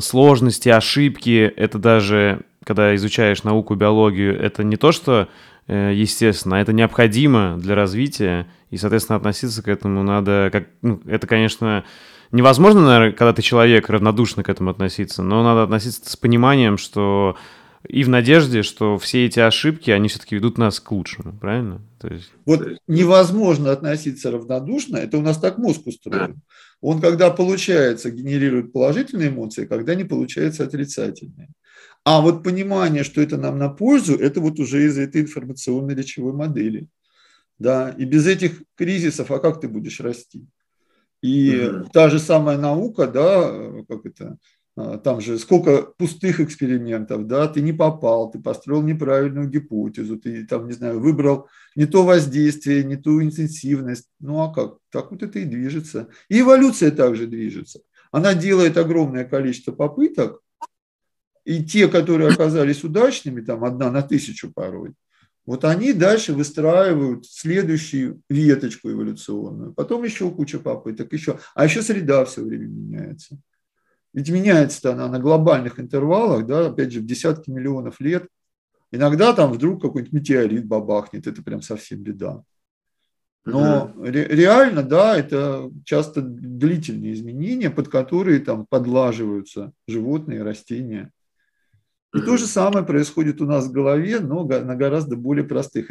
сложности, ошибки, это даже, когда изучаешь науку, биологию, это не то, что э, естественно, а это необходимо для развития, и, соответственно, относиться к этому надо, как, ну, это, конечно, невозможно, наверное, когда ты человек, равнодушно к этому относиться, но надо относиться с пониманием, что и в надежде, что все эти ошибки, они все-таки ведут нас к лучшему, правильно? То есть... Вот невозможно относиться равнодушно, это у нас так мозг устроен. Он, когда получается, генерирует положительные эмоции, когда не получается отрицательные. А вот понимание, что это нам на пользу, это вот уже из этой информационной речевой модели. Да, и без этих кризисов, а как ты будешь расти? И mm та же самая наука, да, как это, а, там же сколько пустых экспериментов, да, ты не попал, ты построил неправильную гипотезу, ты там, не знаю, выбрал не то воздействие, не ту интенсивность. Ну а как? Так вот это и движется. И эволюция также движется. Она делает огромное количество попыток, и те, которые оказались удачными, там одна на тысячу порой, вот они дальше выстраивают следующую веточку эволюционную. Потом еще куча попыток, еще. А еще среда все время меняется. Ведь меняется она на глобальных интервалах, да, опять же, в десятки миллионов лет. Иногда там вдруг какой-нибудь метеорит бабахнет, это прям совсем беда. Но ре- реально, да, это часто длительные изменения, под которые там подлаживаются животные, растения. И то же самое происходит у нас в голове, но на гораздо более простых,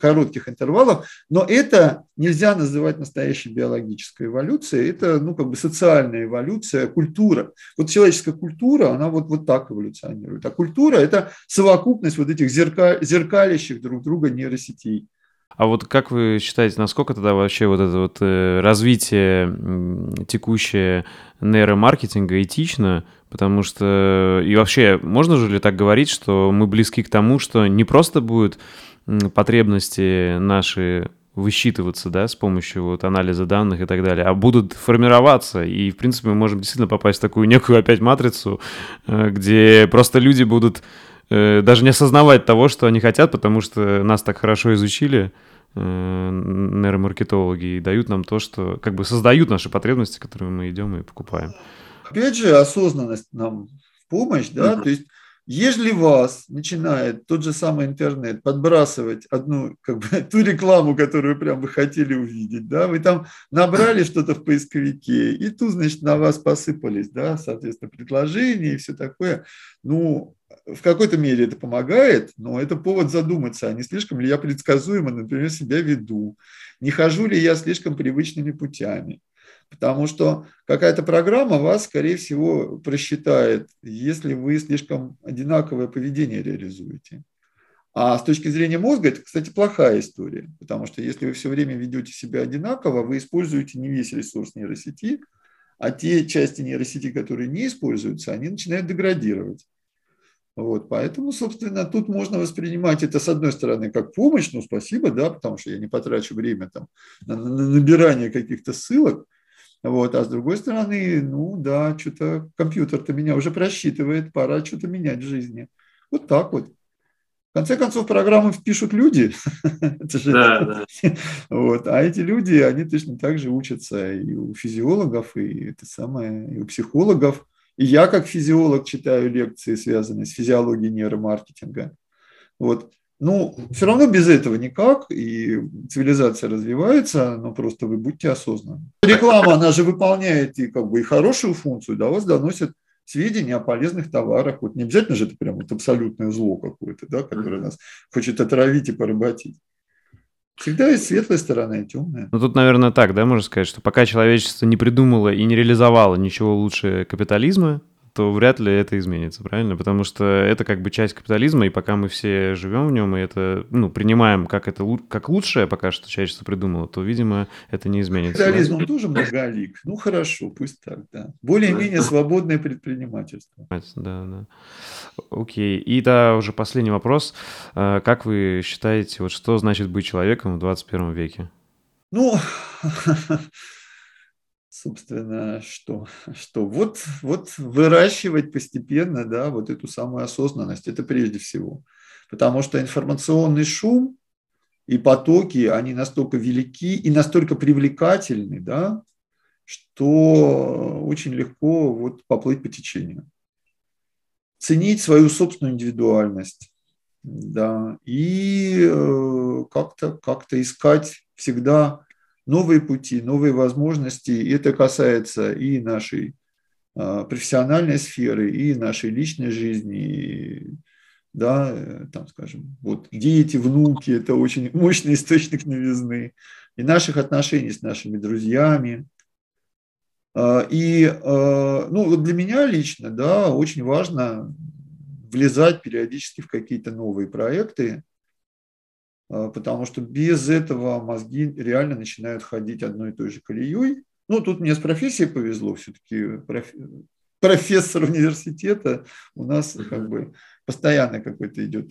коротких интервалах. Но это нельзя называть настоящей биологической эволюцией. Это ну, как бы социальная эволюция, культура. Вот человеческая культура, она вот, вот так эволюционирует. А культура – это совокупность вот этих зеркаль... зеркалящих друг друга нейросетей. А вот как вы считаете, насколько тогда вообще вот это вот э, развитие текущее нейромаркетинга этично? Потому что и вообще можно же ли так говорить, что мы близки к тому, что не просто будут потребности наши высчитываться, да, с помощью вот анализа данных и так далее, а будут формироваться, и, в принципе, мы можем действительно попасть в такую некую опять матрицу, э, где просто люди будут Э, даже не осознавать того, что они хотят, потому что нас так хорошо изучили э, нейромаркетологи и дают нам то, что как бы создают наши потребности, которые мы идем и покупаем. Опять же, осознанность нам в помощь, да, mm-hmm. то есть если вас начинает тот же самый интернет подбрасывать одну, как бы, ту рекламу, которую прям вы хотели увидеть, да, вы там набрали что-то в поисковике, и тут, значит, на вас посыпались, да, соответственно, предложения и все такое, ну, в какой-то мере это помогает, но это повод задуматься, а не слишком ли я предсказуемо, например, себя веду, не хожу ли я слишком привычными путями. Потому что какая-то программа вас, скорее всего, просчитает, если вы слишком одинаковое поведение реализуете. А с точки зрения мозга это, кстати, плохая история, потому что если вы все время ведете себя одинаково, вы используете не весь ресурс нейросети, а те части нейросети, которые не используются, они начинают деградировать. Вот, поэтому, собственно, тут можно воспринимать это, с одной стороны, как помощь, ну, спасибо, да, потому что я не потрачу время там на, на набирание каких-то ссылок, вот, а с другой стороны, ну, да, что-то компьютер-то меня уже просчитывает, пора что-то менять в жизни. Вот так вот. В конце концов, программы впишут люди. да, да. Вот. А эти люди, они точно так же учатся и у физиологов, и это самое, и у психологов. И я, как физиолог, читаю лекции, связанные с физиологией нейромаркетинга. Вот. Ну, все равно без этого никак, и цивилизация развивается, но просто вы будьте осознанны. Реклама, она же выполняет и как бы и хорошую функцию, до вас доносит сведения о полезных товарах. Вот не обязательно же это прям вот абсолютное зло какое-то, да, которое нас хочет отравить и поработить. Всегда есть светлая сторона и темная. Ну тут, наверное, так, да, можно сказать, что пока человечество не придумало и не реализовало ничего лучше капитализма, то вряд ли это изменится, правильно? Потому что это как бы часть капитализма, и пока мы все живем в нем, и это, ну, принимаем как это как лучшее, пока что человечество придумало, то, видимо, это не изменится. Капитализм, он тоже многолик. Ну, хорошо, пусть так, да. Более-менее свободное предпринимательство. Да, да. Окей. И да, уже последний вопрос. А, как вы считаете, вот что значит быть человеком в 21 веке? Ну, собственно, что, что вот, вот выращивать постепенно, да, вот эту самую осознанность, это прежде всего. Потому что информационный шум и потоки, они настолько велики и настолько привлекательны, да, что очень легко вот поплыть по течению. Ценить свою собственную индивидуальность, да, и э, как-то как искать всегда новые пути, новые возможности. И это касается и нашей а, профессиональной сферы, и нашей личной жизни, и, да, э, там, скажем, вот дети, внуки – это очень мощный источник новизны, и наших отношений с нашими друзьями. А, и, а, ну, вот для меня лично, да, очень важно влезать периодически в какие-то новые проекты, потому что без этого мозги реально начинают ходить одной и той же колеей. Ну, тут мне с профессией повезло, все-таки профессор университета у нас как бы постоянно какой-то идет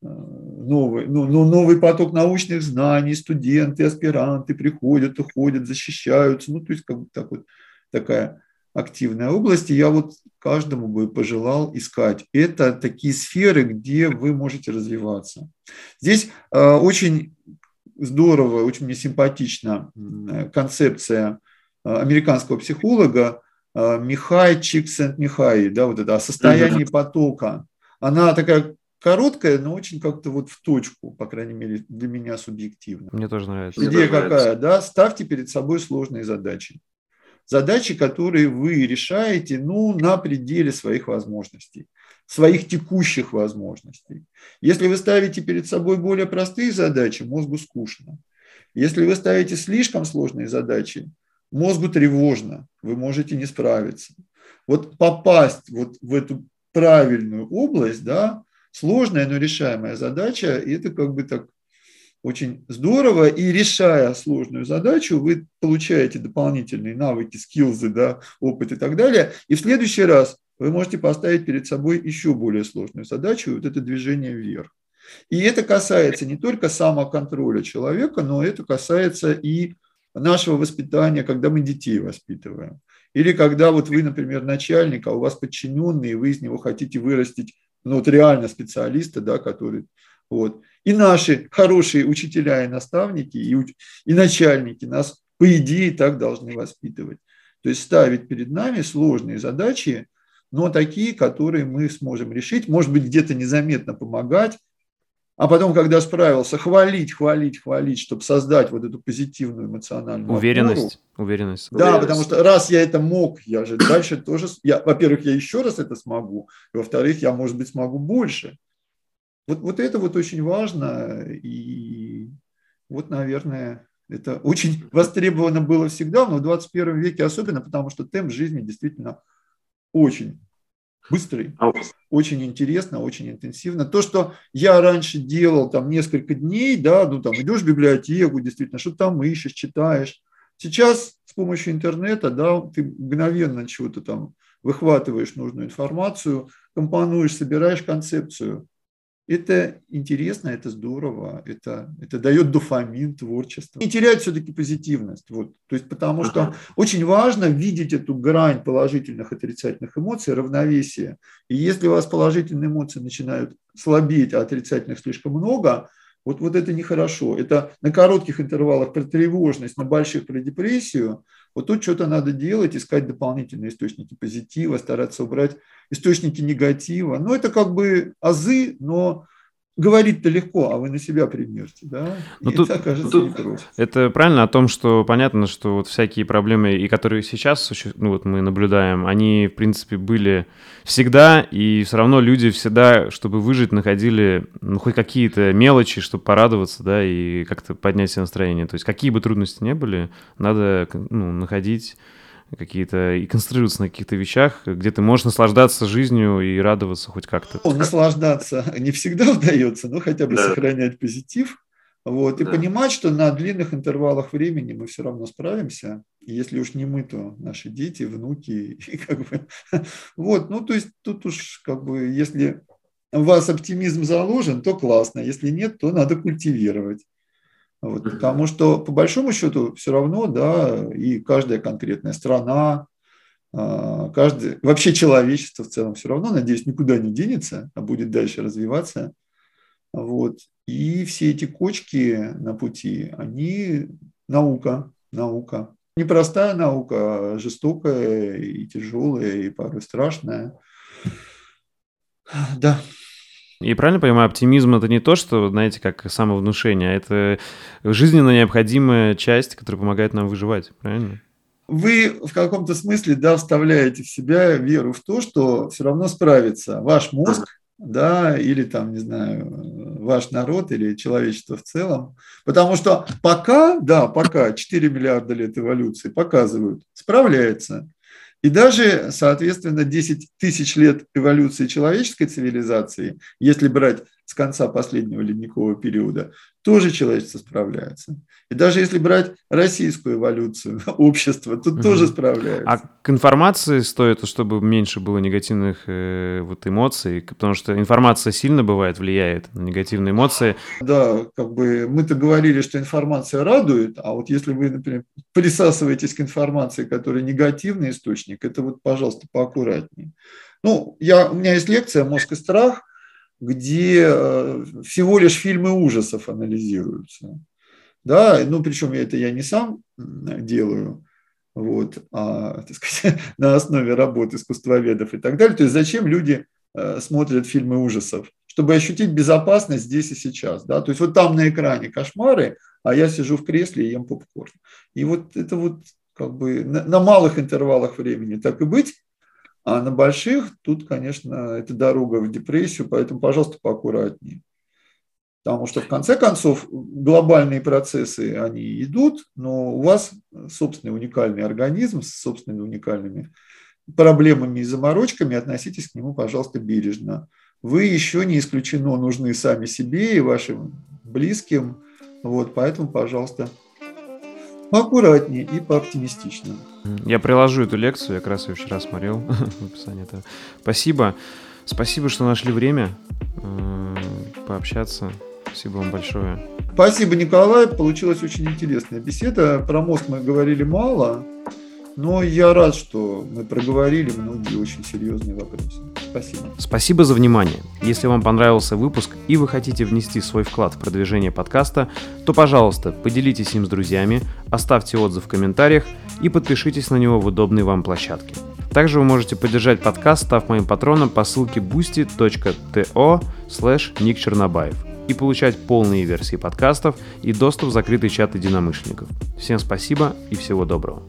а, новый, ну, ну, новый поток научных знаний, студенты, аспиранты приходят, уходят, защищаются. Ну, то есть как бы так вот такая активная область. И я вот каждому бы пожелал искать. Это такие сферы, где вы можете развиваться. Здесь э, очень здорово, очень мне симпатична концепция э, американского психолога э, Михай Чиксент Михай, да, вот это о состоянии потока. Она такая короткая, но очень как-то вот в точку, по крайней мере, для меня субъективно. Мне тоже нравится. Идея какая, да? Ставьте перед собой сложные задачи. Задачи, которые вы решаете, ну, на пределе своих возможностей, своих текущих возможностей. Если вы ставите перед собой более простые задачи, мозгу скучно. Если вы ставите слишком сложные задачи, мозгу тревожно, вы можете не справиться. Вот попасть вот в эту правильную область, да, сложная, но решаемая задача, и это как бы так очень здорово, и решая сложную задачу, вы получаете дополнительные навыки, скиллзы, да, опыт и так далее, и в следующий раз вы можете поставить перед собой еще более сложную задачу, вот это движение вверх. И это касается не только самоконтроля человека, но это касается и нашего воспитания, когда мы детей воспитываем. Или когда вот вы, например, начальник, а у вас подчиненный, и вы из него хотите вырастить ну, вот реально специалиста, да, который вот. И наши хорошие учителя и наставники, и, и начальники нас, по идее, так должны воспитывать. То есть ставить перед нами сложные задачи, но такие, которые мы сможем решить, может быть, где-то незаметно помогать, а потом, когда справился, хвалить, хвалить, хвалить, чтобы создать вот эту позитивную эмоциональную уверенность, опору. уверенность. Да, уверенность. потому что раз я это мог, я же дальше тоже, я, во-первых, я еще раз это смогу, во-вторых, я, может быть, смогу больше. Вот, вот это вот очень важно, и вот, наверное, это очень востребовано было всегда, но в 21 веке особенно, потому что темп жизни действительно очень быстрый, а очень интересно, очень интенсивно. То, что я раньше делал там несколько дней, да, ну там идешь в библиотеку, действительно, что там ищешь, читаешь. Сейчас с помощью интернета, да, ты мгновенно чего-то там выхватываешь нужную информацию, компонуешь, собираешь концепцию. Это интересно, это здорово, это, это дает дофамин творчества. И теряет все-таки позитивность. Вот. То есть, потому что очень важно видеть эту грань положительных и отрицательных эмоций, равновесие. И если у вас положительные эмоции начинают слабеть, а отрицательных слишком много, вот, вот это нехорошо. Это на коротких интервалах про тревожность, на больших про депрессию. Вот тут что-то надо делать, искать дополнительные источники позитива, стараться убрать источники негатива. Ну, это как бы азы, но говорить-то легко, а вы на себя примерьте, да? Ну, тут, это, кажется, тут, это правильно о том, что понятно, что вот всякие проблемы, и которые сейчас ну, вот мы наблюдаем, они, в принципе, были всегда, и все равно люди всегда, чтобы выжить, находили ну, хоть какие-то мелочи, чтобы порадоваться, да, и как-то поднять себе настроение. То есть какие бы трудности не были, надо ну, находить какие-то и концентрироваться на каких-то вещах, где ты можешь наслаждаться жизнью и радоваться хоть как-то. Ну, наслаждаться не всегда удается, но хотя бы да. сохранять позитив. Вот, и да. понимать, что на длинных интервалах времени мы все равно справимся. И если уж не мы, то наши дети, внуки. И как бы, вот, ну, то есть тут уж как бы, если у вас оптимизм заложен, то классно. Если нет, то надо культивировать. Вот, потому что, по большому счету, все равно, да, и каждая конкретная страна, а, каждый, вообще человечество в целом все равно, надеюсь, никуда не денется, а будет дальше развиваться. Вот. И все эти кочки на пути, они наука, наука. Непростая наука, а жестокая и тяжелая, и порой страшная. Да. И правильно понимаю, оптимизм это не то, что, знаете, как самовнушение, а это жизненно необходимая часть, которая помогает нам выживать, правильно? Вы в каком-то смысле, да, вставляете в себя веру в то, что все равно справится ваш мозг, да, или там, не знаю, ваш народ или человечество в целом. Потому что пока, да, пока 4 миллиарда лет эволюции показывают, справляется. И даже, соответственно, 10 тысяч лет эволюции человеческой цивилизации, если брать с конца последнего ледникового периода, тоже человечество справляется. И даже если брать российскую эволюцию общества, то угу. тоже справляется. А к информации стоит, чтобы меньше было негативных э, вот эмоций, потому что информация сильно бывает влияет на негативные эмоции. Да, как бы мы-то говорили, что информация радует, а вот если вы, например, присасываетесь к информации, которая негативный источник, это вот, пожалуйста, поаккуратнее. Ну, я, у меня есть лекция «Мозг и страх», где э, всего лишь фильмы ужасов анализируются. Да, ну причем это я не сам делаю, вот, а, так сказать, на основе работы искусствоведов и так далее. То есть зачем люди э, смотрят фильмы ужасов? чтобы ощутить безопасность здесь и сейчас. Да? То есть вот там на экране кошмары, а я сижу в кресле и ем попкорн. И вот это вот как бы на, на малых интервалах времени так и быть, а на больших тут, конечно, это дорога в депрессию, поэтому, пожалуйста, поаккуратнее. Потому что, в конце концов, глобальные процессы, они идут, но у вас собственный уникальный организм с собственными уникальными проблемами и заморочками, относитесь к нему, пожалуйста, бережно. Вы еще не исключено нужны сами себе и вашим близким, вот, поэтому, пожалуйста, поаккуратнее и пооптимистичнее. Я приложу эту лекцию, я как раз ее вчера смотрел в описании этого. Спасибо. Спасибо, что нашли время э, пообщаться. Спасибо вам большое. Спасибо, Николай. Получилась очень интересная беседа. Про мозг мы говорили мало, но я рад, что мы проговорили многие очень серьезные вопросы. Спасибо. Спасибо за внимание. Если вам понравился выпуск и вы хотите внести свой вклад в продвижение подкаста, то, пожалуйста, поделитесь им с друзьями, оставьте отзыв в комментариях и подпишитесь на него в удобной вам площадке. Также вы можете поддержать подкаст, став моим патроном по ссылке boosty.to slash и получать полные версии подкастов и доступ в закрытый чат единомышленников. Всем спасибо и всего доброго.